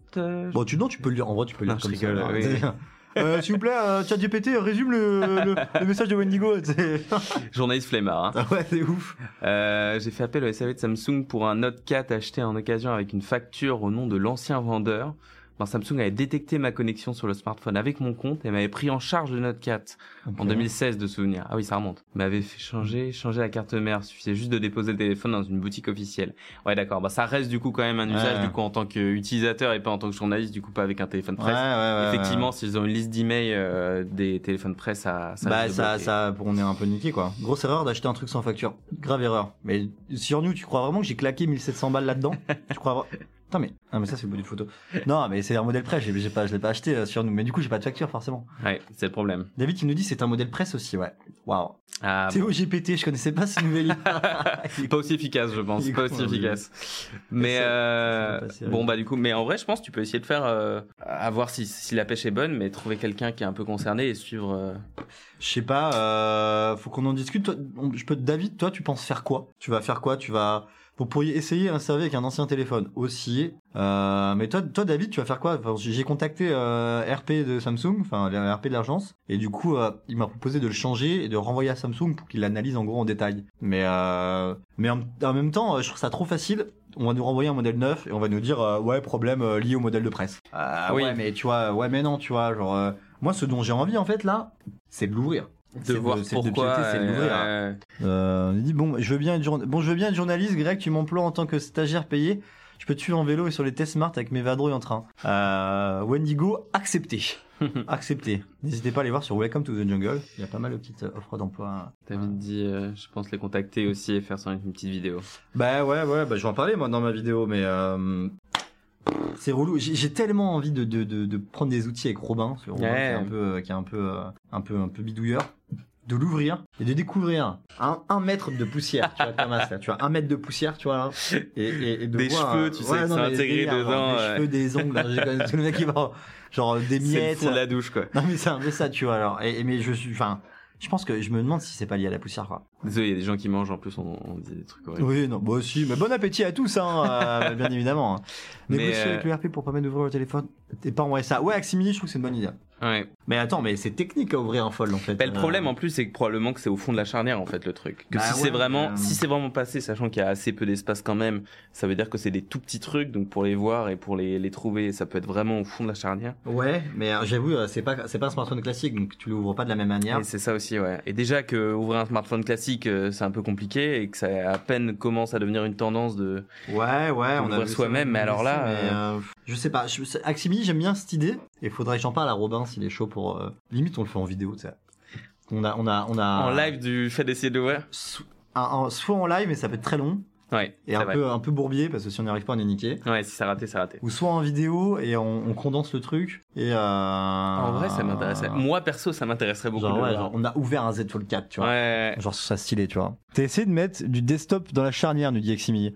Bon, tu, non, tu peux le lire. En vrai, tu peux le Non, lire je comme rigole, ça. hein. oui. Euh, S'il vous plaît, euh, ChatGPT, résume le, le, le message de Wendigo. Journaliste flemmard. hein. Ah ouais, c'est ouf. Euh, j'ai fait appel au SAV de Samsung pour un Note 4 acheté en occasion avec une facture au nom de l'ancien vendeur. Ben, Samsung avait détecté ma connexion sur le smartphone avec mon compte et m'avait pris en charge le Note 4 en 2016 de souvenir. Ah oui, ça remonte. M'avait fait changer, changer la carte mère. Suffisait juste de déposer le téléphone dans une boutique officielle. Ouais, d'accord. Bah, ça reste du coup quand même un usage Ouais. du coup en tant qu'utilisateur et pas en tant que journaliste, du coup pas avec un téléphone presse. ouais, ouais. Effectivement, s'ils ont une liste d'emails euh, des téléphones presse, ça, ça bah de ça, ça, on est un peu niqué quoi. Grosse erreur d'acheter un truc sans facture. Grave erreur. Mais sur nous, tu crois vraiment que j'ai claqué 1700 balles là-dedans? Tu crois mais, ah mais ça c'est le bout d'une photo. Non mais c'est un modèle presse, j'ai j'ai pas, je l'ai pas acheté euh, sur nous. Mais du coup j'ai pas de facture forcément. Ouais, c'est le problème. David qui nous dit c'est un modèle presse aussi, ouais. Waouh. Ah, Théo GPT, je connaissais pas ce nouvelle. Pas aussi efficace, je pense. Pas aussi lui. efficace. Mais ça- euh, ça bon bah du coup, mais en vrai, je pense que tu peux essayer de faire, euh, à voir si, si la pêche est bonne, mais trouver quelqu'un qui est un peu concerné et suivre. euh, Je sais pas, euh, faut qu'on en discute. Toi, on- je peux, David, toi, tu penses faire quoi? Tu vas faire quoi? Tu vas, vous pourriez essayer un avec un ancien téléphone aussi. Euh, mais toi, toi, David, tu vas faire quoi? Enfin, J'ai contacté euh, RP de Samsung, enfin RP de l'agence, et du coup, euh, il m'a proposé de le changer et de renvoyer à Samsung pour qu'il l'analyse en gros en détail. Mais, euh, mais en, en même temps, euh, je trouve ça trop facile. On va nous renvoyer un modèle neuf et on va nous dire ouais problème lié au modèle de presse. Ah Oui. ouais mais tu vois ouais mais non tu vois genre euh, moi ce dont j'ai envie en fait là c'est de l'ouvrir de C'est voir c'est de pourquoi. de l'ouvrir. euh, Euh, on dit bon, je veux bien être journa- bon, je veux bien être journaliste. Greg, tu m'emploies en tant que stagiaire payé. Je peux te suivre en vélo et sur les tests smart avec mes vadrouilles en train. Euh, Wendigo, accepté. accepté. N'hésitez pas à aller voir sur Welcome to the Jungle. Il y a pas mal de petites euh, offres d'emploi. David dit, euh, je pense les contacter aussi et faire ça une petite vidéo. Bah ouais, ouais, bah je vais en parler moi dans ma vidéo, mais euh, c'est relou. J'ai tellement envie de, de, de, de prendre des outils avec Robin, ce Robin Ouais. qui est un peu, euh, qui est un peu, euh, un peu, un peu bidouilleur, de l'ouvrir et de découvrir un, un mètre de poussière. Tu vois, Thomas, là, tu vois, un mètre de poussière, tu vois là, et, et, et de Des voir, cheveux, euh, tu sais, non, c'est mais intégré délire, dedans, Des ouais. cheveux, des ongles, connu tout le mec qui va, genre des C'est miettes. de la douche, quoi. Non mais c'est un peu ça, tu vois. Alors, et, et- mais je suis, enfin, je pense que je me demande si c'est pas lié à la poussière, quoi. Désolé, il y a des gens qui mangent en plus, on, on dit des trucs horribles. Oui, non, moi aussi. Mais bon appétit à tous, hein, euh, bien évidemment. hein. Mais, Négocier euh, avec le RP pour permettre d'ouvrir le téléphone. T'es pas envoyé ça. Ouais, Aximini, je trouve que c'est une bonne idée. Ouais. Mais attends, mais c'est technique à ouvrir un fold en fait. Bah, le Euh, problème en plus, c'est que probablement que c'est au fond de la charnière en fait le truc. Que Bah si ouais, c'est vraiment, euh, si c'est vraiment passé, sachant qu'il y a assez peu d'espace quand même, ça veut dire que c'est des tout petits trucs, donc pour les voir et pour les, les trouver, ça peut être vraiment au fond de la charnière. Ouais, mais euh, j'avoue, c'est pas c'est pas un smartphone classique, donc tu l'ouvres pas de la même manière. C'est ça aussi, ouais. Et déjà que ouvrir un smartphone classique, c'est un peu compliqué et que ça à peine commence à devenir une tendance de. Ouais, ouais, on a soi-même, mais alors là, mais, euh, je sais pas. Je, Aximini, j'aime bien cette idée. Et faudrait que j'en parle à Robin s'il est chaud pour. euh, limite, on le fait en vidéo, tu sais. On a, on a, on a. En live du fait d'essayer d'ouvrir. so- un- un- soit en live, mais ça peut être très long Ouais. et un vrai. peu, un peu bourbier parce que si on n'y arrive pas, on est niqué. Ouais, si ça raté, ça raté. Ou soit en vidéo et on, on condense le truc. Et euh... En vrai, ça m'intéresserait. Moi perso, ça m'intéresserait beaucoup. Genre, de ouais, genre, on a ouvert un Z Fold 4, tu vois. Ouais. Genre, ça stylé, tu vois. T'as essayé de mettre du desktop dans la charnière, nous dit Eximi.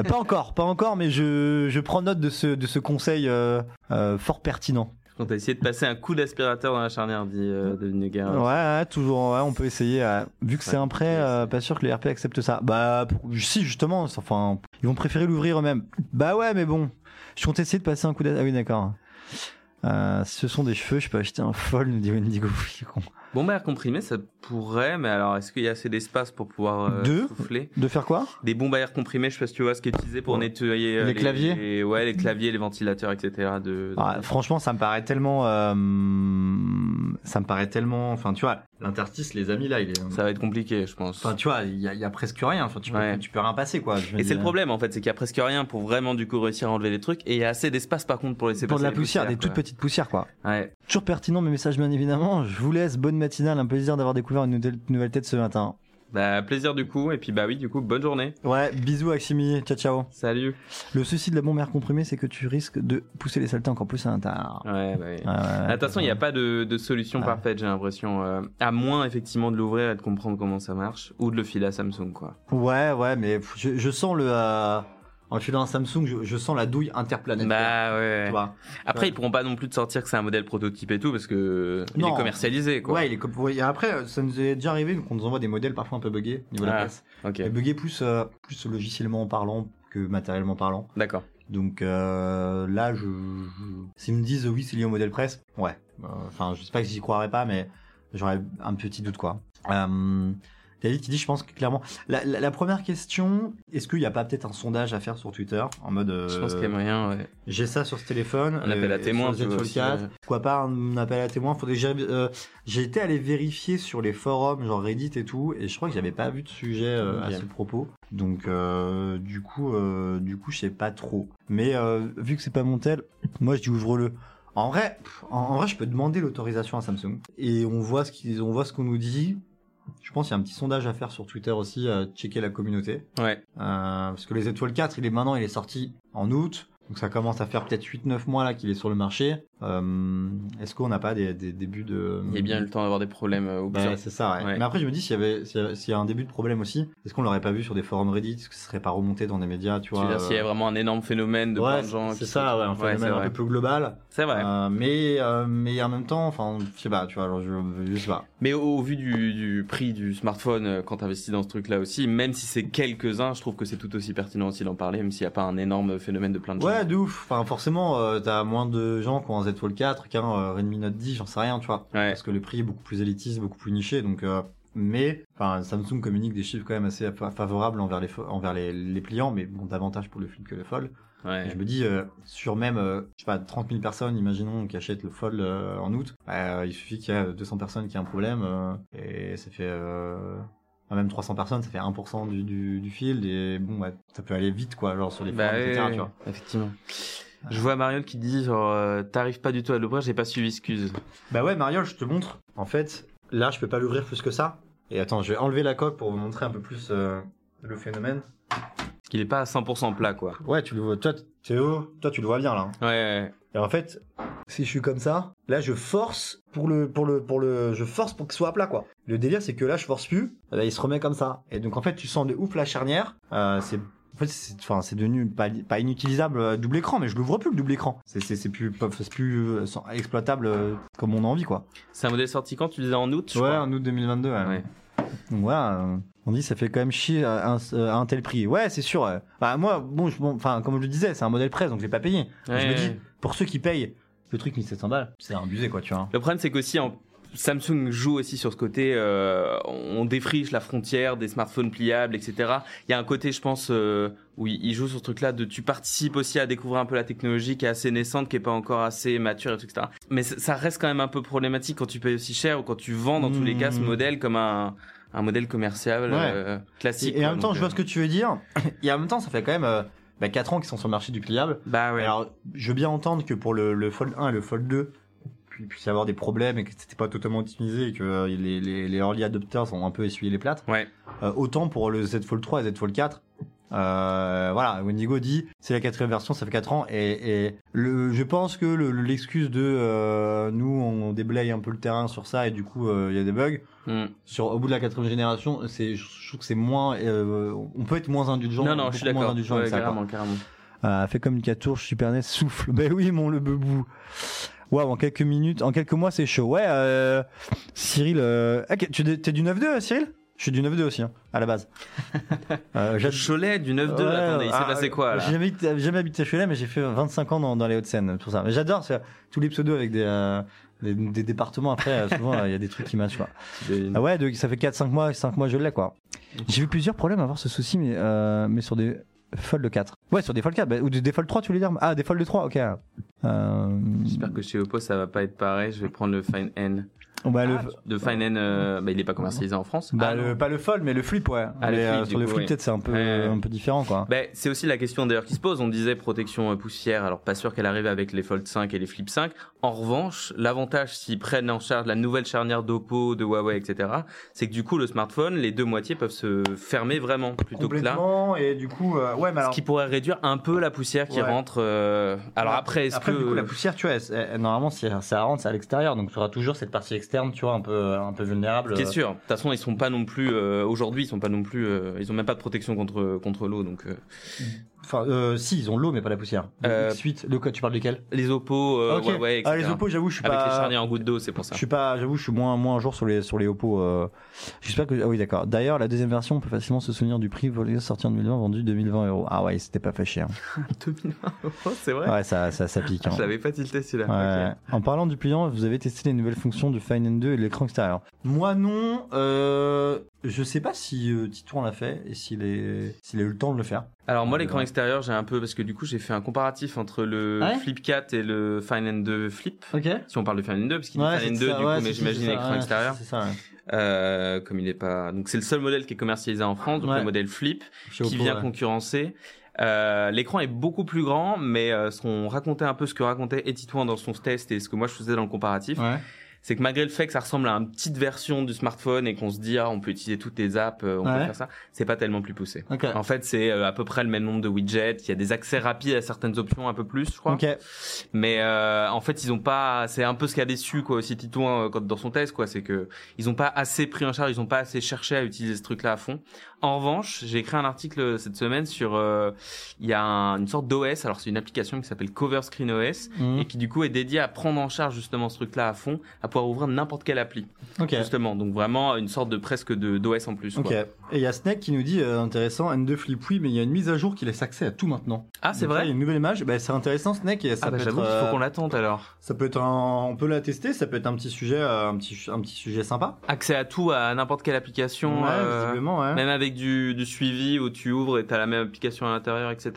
Euh, pas encore, pas encore, mais je, je prends note de ce, de ce conseil euh, euh, fort pertinent. On t'a essayé de passer un coup d'aspirateur dans la charnière, dit euh, de. Ouais, ouais, toujours, ouais, on peut essayer. euh, vu que c'est un prêt, euh, pas sûr que les RP acceptent ça. Bah, pour- si, justement, enfin, ils vont préférer l'ouvrir eux-mêmes. Bah ouais, mais bon, je compte essayer de passer un coup d'as. Ah oui, d'accord. Si ce sont des cheveux, je peux acheter un fold, nous dit Wendigo. il est con. Bombe à air comprimé, ça pourrait, mais alors est-ce qu'il y a assez d'espace pour pouvoir euh, Deux souffler? De faire quoi? Des bombes à air comprimé, je sais pas si tu vois ce qui est utilisé pour Ouais. nettoyer euh, Les claviers? les- Ouais, les claviers, les ventilateurs, etc. De, de- Ah, franchement, ça me paraît tellement, euh, ça me paraît tellement, enfin, tu vois, l'interstice, les amis là, il est, Ça va être compliqué, je pense. enfin, tu vois, il y, y a presque rien. Enfin, tu peux, Ouais. tu peux rien passer quoi. Je et c'est le problème en fait, c'est qu'il y a presque rien pour vraiment du coup réussir à enlever les trucs, et il y a assez d'espace par contre pour laisser Pour de passer la les poussière, des toutes petites poussières quoi. Ouais. Toujours pertinent mes messages bien évidemment. Je vous laisse, bonne matinale, un plaisir d'avoir découvert une nouvelle, nouvelle tête ce matin. Bah plaisir du coup, et puis bah oui du coup bonne journée. Ouais, bisous Aximi, ciao ciao. Salut. Le souci de la bombe air comprimée, c'est que tu risques de pousser les saletés encore plus à l'intérieur. Ouais, bah oui. De toute façon, il n'y a pas de, de solution parfaite, j'ai l'impression. euh, à moins effectivement de l'ouvrir et de comprendre comment ça marche, ou de le filer à Samsung, quoi. Ouais, ouais, mais je, je sens le. Euh, en filant un Samsung, je, je sens la douille interplanétaire. Bah ouais. tu vois. Après, ils pourront pas non plus te sortir que c'est un modèle prototype et tout, parce que il est commercialisé, quoi. Ouais, il est comme- après, ça nous est déjà arrivé qu'on nous envoie des modèles parfois un peu buggés au niveau de la Ah. presse. Mais buggés plus, euh, plus logiciellement parlant que matériellement parlant. D'accord. Donc euh, là, je, je- s'ils me disent oui, c'est lié au modèle presse, ouais. Euh, Enfin, je sais pas que j'y croirais pas, mais j'aurais un petit doute quoi. Euh, David qui dit, je pense que clairement, la, la- la première question, est-ce qu'il n'y a pas peut-être un sondage à faire sur Twitter en mode, euh, Je pense qu'il y a moyen, ouais. j'ai ça sur ce téléphone, Un appel à et témoins, sur aussi, 4, ouais. pourquoi pas un appel à témoins? Faudrait que j'aille- euh, j'ai été allé vérifier sur les forums, genre Reddit et tout, et je crois que j'avais pas vu de sujet euh, à ce propos. Donc euh, du coup, euh, du coup, je sais pas trop. Mais euh, vu que c'est pas mon tel, moi je dis ouvre-le. En vrai, en, en vrai, je peux demander l'autorisation à Samsung et on voit ce qu'ils, on voit ce qu'on nous dit. Je pense qu'il y a un petit sondage à faire sur Twitter aussi, à checker la communauté. Ouais. Euh, parce que les étoiles 4, il est maintenant, il est sorti en août. Donc ça commence à faire peut-être 8-9 mois là qu'il est sur le marché. Euh, Est-ce qu'on n'a pas des, des débuts de... Il y a bien eu le temps d'avoir des problèmes euh, au besoin. c'est ça, ouais. Ouais. Mais après, je me dis, s'il y avait, s'il y, a un début de problème aussi, est-ce qu'on l'aurait pas vu sur des forums Reddit Est-ce que ce serait pas remonté dans des médias, tu vois s'il y a euh, vraiment un énorme phénomène de plein de gens c'est ça, sont- un c'est phénomène un peu plus global. C'est vrai. Euh, mais, euh, mais en même temps, enfin, je sais pas, tu vois, alors je, je sais pas. Mais au, au vu du, du prix du smartphone, quand tu investis dans ce truc-là aussi, même si c'est quelques-uns, je trouve que c'est tout aussi pertinent aussi d'en parler, même s'il n'y a pas un énorme phénomène de plein de gens. Ouais, de ouf. Enfin, forcément, euh, t'as moins de gens qui ont un Z Fold 4 qu'un euh, Redmi Note 10, j'en sais rien, tu vois. Ouais. Parce que le prix est beaucoup plus élitiste, beaucoup plus niché, donc. euh, mais, enfin, Samsung communique des chiffres quand même assez fa- favorables envers les envers les, les pliants, mais bon, davantage pour le flip que le fold. Ouais. Et je me dis, euh, sur même, euh, je sais pas, 30 000 personnes, imaginons, qui achètent le fold euh, en août, bah, il suffit qu'il y a 200 personnes qui aient un problème, et ça fait, même 300 personnes, ça fait 1% du, du, du field, et bon, ouais, ça peut aller vite, quoi, genre sur les Bah forums, etc., tu vois. effectivement. Je vois Mariol qui dit genre euh, t'arrives pas du tout à l'ouvrir, j'ai pas suivi excuse. Bah ouais, Mariol, je te montre. En fait, là, je peux pas l'ouvrir plus que ça. Et attends, je vais enlever la coque pour vous montrer un peu plus euh, le phénomène. Parce qu'il est pas à 100% plat quoi. Ouais, tu le vois, toi, Théo, toi, tu le vois bien, là. hein. Ouais, ouais. Et en fait, si je suis comme ça, là, je force pour le, pour le, pour le, je force pour qu'il soit à plat, quoi. Le délire, c'est que là, je force plus, eh ben, il se remet comme ça. Et donc, en fait, tu sens de ouf la charnière. Euh, c'est, en fait, c'est, enfin, c'est devenu pas, pas inutilisable euh, double écran, mais je l'ouvre plus le double écran. C'est, c'est, c'est plus, c'est plus euh, exploitable euh, comme on a envie, quoi. C'est un modèle sorti quand tu disais en août je Ouais, crois. en août 2022, ouais. Ouais. Donc voilà, on dit ça fait quand même chier à un, à un tel prix. Ouais, c'est sûr. Bah, moi, bon, enfin, comme je le disais, c'est un modèle presse, donc je l'ai pas payé. Je me dis, pour ceux qui payent le truc 1700 balles, c'est abusé, quoi, tu vois. Le problème, c'est qu'aussi, en- Samsung joue aussi sur ce côté, euh, on défriche la frontière des smartphones pliables, etc. Il y a un côté, je pense, euh, où il joue sur ce truc-là de tu participes aussi à découvrir un peu la technologie qui est assez naissante, qui est pas encore assez mature, et tout, etc. Mais ça reste quand même un peu problématique quand tu payes aussi cher ou quand tu vends dans tous les cas ce Mmh. modèle comme un, un modèle commercial Ouais. euh, classique. Et, et en même temps, Donc, je vois euh, ce que tu veux dire. Et en même temps, ça fait quand même euh, bah, 4 ans qu'ils sont sur le marché du pliable. Bah ouais. Alors, je veux bien entendre que pour le, le Fold 1 et le Fold 2, puis puisse y avoir des problèmes et que c'était pas totalement optimisé et que euh, les, les, les early adopters ont un peu essuyé les plates. Ouais. Euh, autant pour le Z Fold 3 et Z Fold 4. Euh, voilà, Wendigo dit c'est la quatrième version, ça fait 4 ans et, et le, je pense que le- le- l'excuse de euh, nous on déblaye un peu le terrain sur ça et du coup euh, il y a des bugs Mm. sur au bout de la quatrième génération c'est je trouve que c'est moins euh, on peut être moins indulgent Non, non, je suis d'accord. Ouais, carrément, carrément. Euh, fait comme une catourge Super NES souffle. Ben oui, mon le bebou. Waouh, en quelques minutes, en quelques mois, c'est chaud. Ouais, euh, Cyril, euh... ah, tu t'es du 9-2, Cyril? Je suis du 9-2 aussi, hein, à la base. euh, Cholet du 9-2, Ouais, attendez, il s'est ah, passé quoi là J'ai jamais, jamais habité à Cholet, mais j'ai fait 25 ans dans, dans les Hauts-de-Seine, pour ça. Mais j'adore tous les pseudos avec des, euh, des, des départements. Après, euh, souvent, euh, il y a des trucs qui matchent, quoi. Des- Ah ouais, de- ça fait 4-5 mois, 5 mois je l'ai quoi. J'ai vu plusieurs problèmes à avoir ce souci, mais, euh, mais sur des Fold 4. Ouais, sur des Fold 4, bah, ou des, Fold 3, tu voulais dire? Ah, des Fold 3, ok. J'espère que chez Oppo ça va pas être pareil. Je vais prendre le Fine N. bah, le, De Fine N, euh, bah, il est pas commercialisé en France. bah, Ah, le, pas le Fold, mais le Flip, ouais. Ah, le Flip, euh, sur le coup, Flip, oui. peut-être c'est un peu, un peu différent, quoi. Ben, c'est aussi la question d'ailleurs qui se pose. On disait protection euh, poussière, alors pas sûr qu'elle arrive avec les Fold 5 et les Flip 5. En revanche, l'avantage s'ils prennent en charge la nouvelle charnière d'Oppo, de Huawei, etc., c'est que du coup le smartphone, les deux moitiés peuvent se fermer vraiment plutôt que là. Et du coup, euh, ouais, mais Ce alors. qui pourrait réduire un peu la poussière qui Ouais. rentre. euh, Alors après, est-ce que du coup, la poussière, tu vois, elle- elle- normalement, si ça rentre, c'est à l'extérieur, donc tu auras toujours cette partie externe, tu vois, un peu, un peu vulnérable. Qui est sûr. De toute façon, ils sont pas non plus euh, aujourd'hui, ils sont pas non plus, euh, ils ont même pas de protection contre contre l'eau. Donc euh, Enfin, euh, si, ils ont l'eau, mais pas la poussière. Euh, Suite, le code, tu parles duquel les Oppo, euh. Huawei, etc. Ah, les Oppo, j'avoue, je suis avec pas. les charnières en goutte d'eau, c'est pour ça. Je suis pas, j'avoue, je suis moins, moins un jour sur les, sur les Oppo. Euh... J'espère que, ah oui, d'accord. D'ailleurs, la deuxième version, on peut facilement se souvenir du prix volé sorti en 2020, vendu 2020 euros. Ah ouais, c'était pas fait chier. hein. 2020 euros, c'est vrai? Ouais, ça, ça, ça pique. Hein. je l'avais pas tilté celui-là. Ouais. En parlant du pliant, vous avez testé les nouvelles fonctions du Fine N2 et de l'écran extérieur. Moi non. Euh, je sais pas si euh, Titouan l'a fait et s'il est, s'il a eu le temps de le faire. Alors moi, Ouais, l'écran ouais. extérieur, j'ai un peu parce que du coup, j'ai fait un comparatif entre le Ouais Flip 4 et le Fine N2 Flip. Ok. Si on parle de Fine N2, parce qu'il dit Fine N2 du coup, mais j'imagine l'écran extérieur. C'est ça. Ouais. Euh, comme il est pas, donc c'est le seul modèle qui est commercialisé en France, donc Ouais. le modèle Flip. Chez qui Oppo, vient ouais. concurrencer. Euh, L'écran est beaucoup plus grand, mais euh, ce qu'on racontait un peu ce que racontait Etitouan dans son test et ce que moi je faisais dans le comparatif, Ouais. C'est que malgré le fait que ça ressemble à une petite version du smartphone et qu'on se dit ah on peut utiliser toutes les apps, euh, on Ouais. peut faire ça, c'est pas tellement plus poussé. Ok. En fait, c'est euh, à peu près le même nombre de widgets. Il y a des accès rapides à certaines options, un peu plus, je crois. Ok. Mais euh, en fait, ils ont pas. C'est un peu ce qu'a déçu quoi aussi Titouan euh, quand dans son test quoi, c'est que ils ont pas assez pris en charge, ils ont pas assez cherché à utiliser ce truc-là à fond. En revanche, j'ai écrit un article cette semaine sur. euh, Il y a un- une sorte d'OS. Alors c'est une application qui s'appelle Cover Screen OS Mhm. et qui du coup est dédiée à prendre en charge justement ce truc-là à fond, à pouvoir ouvrir n'importe quelle appli. Justement, donc vraiment une sorte de presque de d'OS en plus. Ok. Quoi. Et il y a Snake qui nous dit euh, intéressant N2 Flip oui, mais il y a une mise à jour qui laisse accès à tout maintenant. Ah c'est vrai. Il y a une nouvelle image. Bah, c'est intéressant Snake et ça Ah bah peut j'avoue être. qu'il faut euh, qu'on l'attende alors. Ça peut être un, on peut la tester, ça peut être un petit sujet, un petit, un petit sujet sympa. Accès à tout, à n'importe quelle application. ouais, visiblement, ouais. Même avec du, du suivi où tu ouvres et t'as la même application à l'intérieur, etc.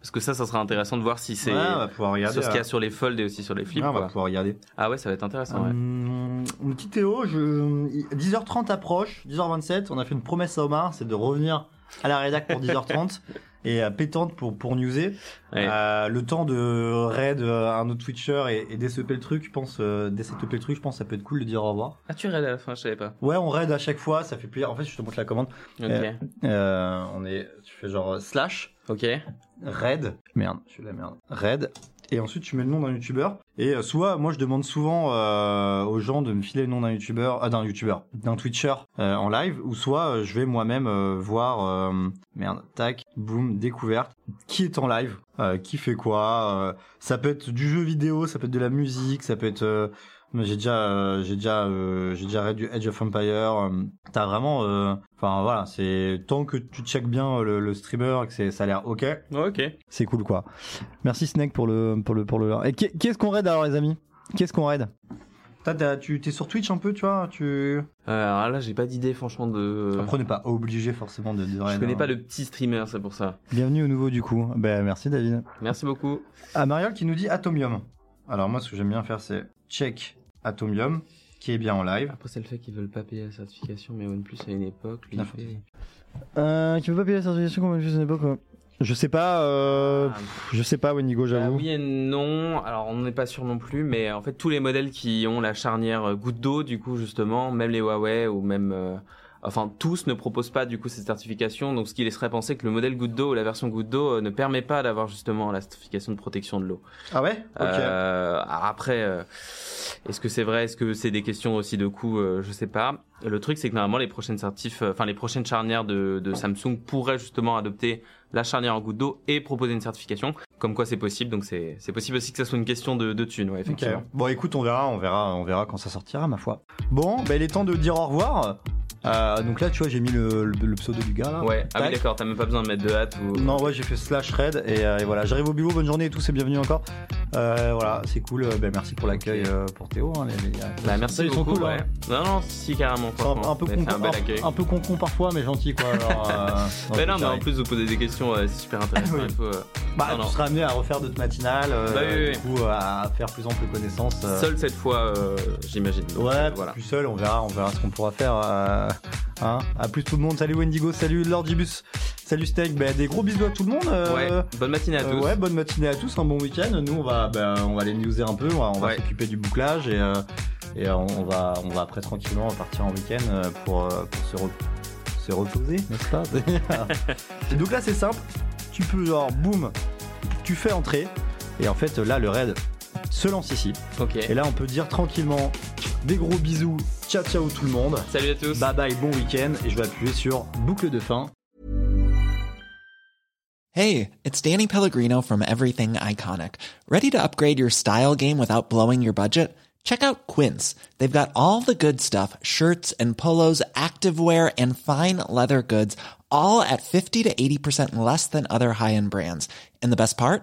Parce que ça, ça sera intéressant de voir si c'est Ouais, on va pouvoir regarder. sur ce qu'il y a sur les folds et aussi sur les flips. ouais, on va quoi. pouvoir regarder. Ah ouais, ça va être intéressant. ouais. Hum, une petite Théo, je... 10h30 approche, 10h27, on a fait une promesse à Omar, c'est de revenir à la rédac pour 10h30 et à pétante pour, pour newser. Ouais. Euh, le temps de raid euh, un autre Twitcher et, et le truc, je pense, euh, le truc, je pense que ça peut être cool de dire au revoir. Ah, tu raid à la fin, je savais pas. Ouais, on raid à chaque fois, ça fait plaisir. En fait, je te montre la commande. Ok. Euh, Euh, on est, tu fais genre euh, slash Ok. raid. Merde, je suis la merde. Raid. Et ensuite, tu mets le nom d'un youtubeur. Et euh, soit, moi, je demande souvent euh, aux gens de me filer le nom d'un youtubeur, ah, d'un youtubeur, d'un twitcher euh, en live, ou soit euh, je vais moi-même euh, voir, euh, merde, tac, boum, découverte, qui est en live, euh, qui fait quoi? euh, ça peut être du jeu vidéo, ça peut être de la musique, ça peut être euh, j'ai déjà, euh, j'ai déjà, euh, j'ai déjà raid du Edge of Empire. euh, T'as vraiment, euh, enfin voilà, c'est tant que tu checkes bien le, le streamer, que c'est, ça a l'air ok. Ok. C'est cool quoi. Merci Snake pour le, pour le, pour le. Et qu'est-ce qu'on raid alors les amis? Qu'est-ce qu'on raid? T'as- t'as- Tu t'es sur Twitch un peu, tu vois Tu. Alors là, j'ai pas d'idée, franchement, de. Après, on n'est pas obligé forcément de, de. Je connais hein. pas le petit streamer, c'est pour ça. Bienvenue au nouveau du coup. Ben merci David. Merci beaucoup. Ah, Mariol qui nous dit Atomium. Alors moi, ce que j'aime bien faire, c'est check Atomium, qui est bien en live. Après, c'est le fait qu'ils veulent pas payer la certification, mais OnePlus à une époque, lui, il fait- Euh, qui veut pas payer la certification comme juste à l'époque quoi. Je sais pas, euh, Ah, je sais pas Wendigo, Bah j'avoue. oui et non. Alors on n'est pas sûr non plus, mais en fait tous les modèles qui ont la charnière euh, goutte d'eau, du coup justement, même les Huawei ou même, euh, enfin tous ne proposent pas du coup cette certification. Donc ce qui laisserait penser que le modèle goutte d'eau ou la version goutte d'eau euh, ne permet pas d'avoir justement la certification de protection de l'eau. Ah ouais? Euh, après, euh, est-ce que c'est vrai? Est-ce que c'est des questions aussi de coût? Euh, Je sais pas. Le truc, c'est que normalement, les prochaines certifs, enfin les prochaines charnières de, de Samsung pourraient justement adopter la charnière en goutte d'eau et proposer une certification. Comme quoi, c'est possible. Donc c'est possible aussi que ça soit une question de, de ouais. Bon, écoute, on verra, on verra, on verra quand ça sortira, ma foi. Bon, ben il est temps de dire au revoir. Euh, donc là, tu vois, j'ai mis le, le- le pseudo du gars là. Ouais. Ah oui, d'accord. T'as même pas besoin de mettre de hâte ou. Non, ouais, j'ai fait slash raid et, euh, et voilà, j'arrive au boulot, bonne journée et tout, c'est bienvenu encore. Euh, voilà, c'est cool. euh, Ben, merci pour l'accueil euh, pour Théo. hein, les- les- Bah merci ils sont beaucoup. cool, ouais. hein. Non non, si carrément. Un, un peu con, un bel accueil. un, un peu con par fois, mais gentil quoi. Alors, euh, Mais non, mais en plus vous posez des questions, euh, c'est super intéressant. Oui. euh, Bah, Non, non. tu seras amené à refaire d'autres matinales, euh, Bah oui, oui, du coup, à faire plus ample connaissance. euh. Seul cette fois, euh, j'imagine. Ouais, voilà. plus seul, on verra, on verra ce qu'on pourra faire. Hein. À plus tout le monde, salut Wendigo, salut Lordibus, salut Steak, bah, des gros bisous à tout le monde. euh, Ouais. Bonne matinée à euh, tous. ouais, bonne matinée à tous, un bon week-end. Nous, on va, bah, on va aller newser un peu, on va, on va Ouais. s'occuper du bouclage et, euh, et on va, on va après tranquillement partir en week-end pour, pour se, re- se reposer, n'est-ce pas? Et donc là, c'est simple, tu peux genre, boum, tu fais entrer et en fait là, le raid se lance ici. Ok. Et là, on peut dire tranquillement des gros bisous, ciao ciao tout le monde. Salut à tous. Bye bye, bon week-end. Et je vais appuyer sur boucle de fin. Hey, it's Danny Pellegrino from Everything Iconic. Ready to upgrade your style game without blowing your budget? Check out Quince. They've got all the good stuff shirts and polos, activewear, and fine leather goods, all at 50 to 80% less than other high end brands. And the best part?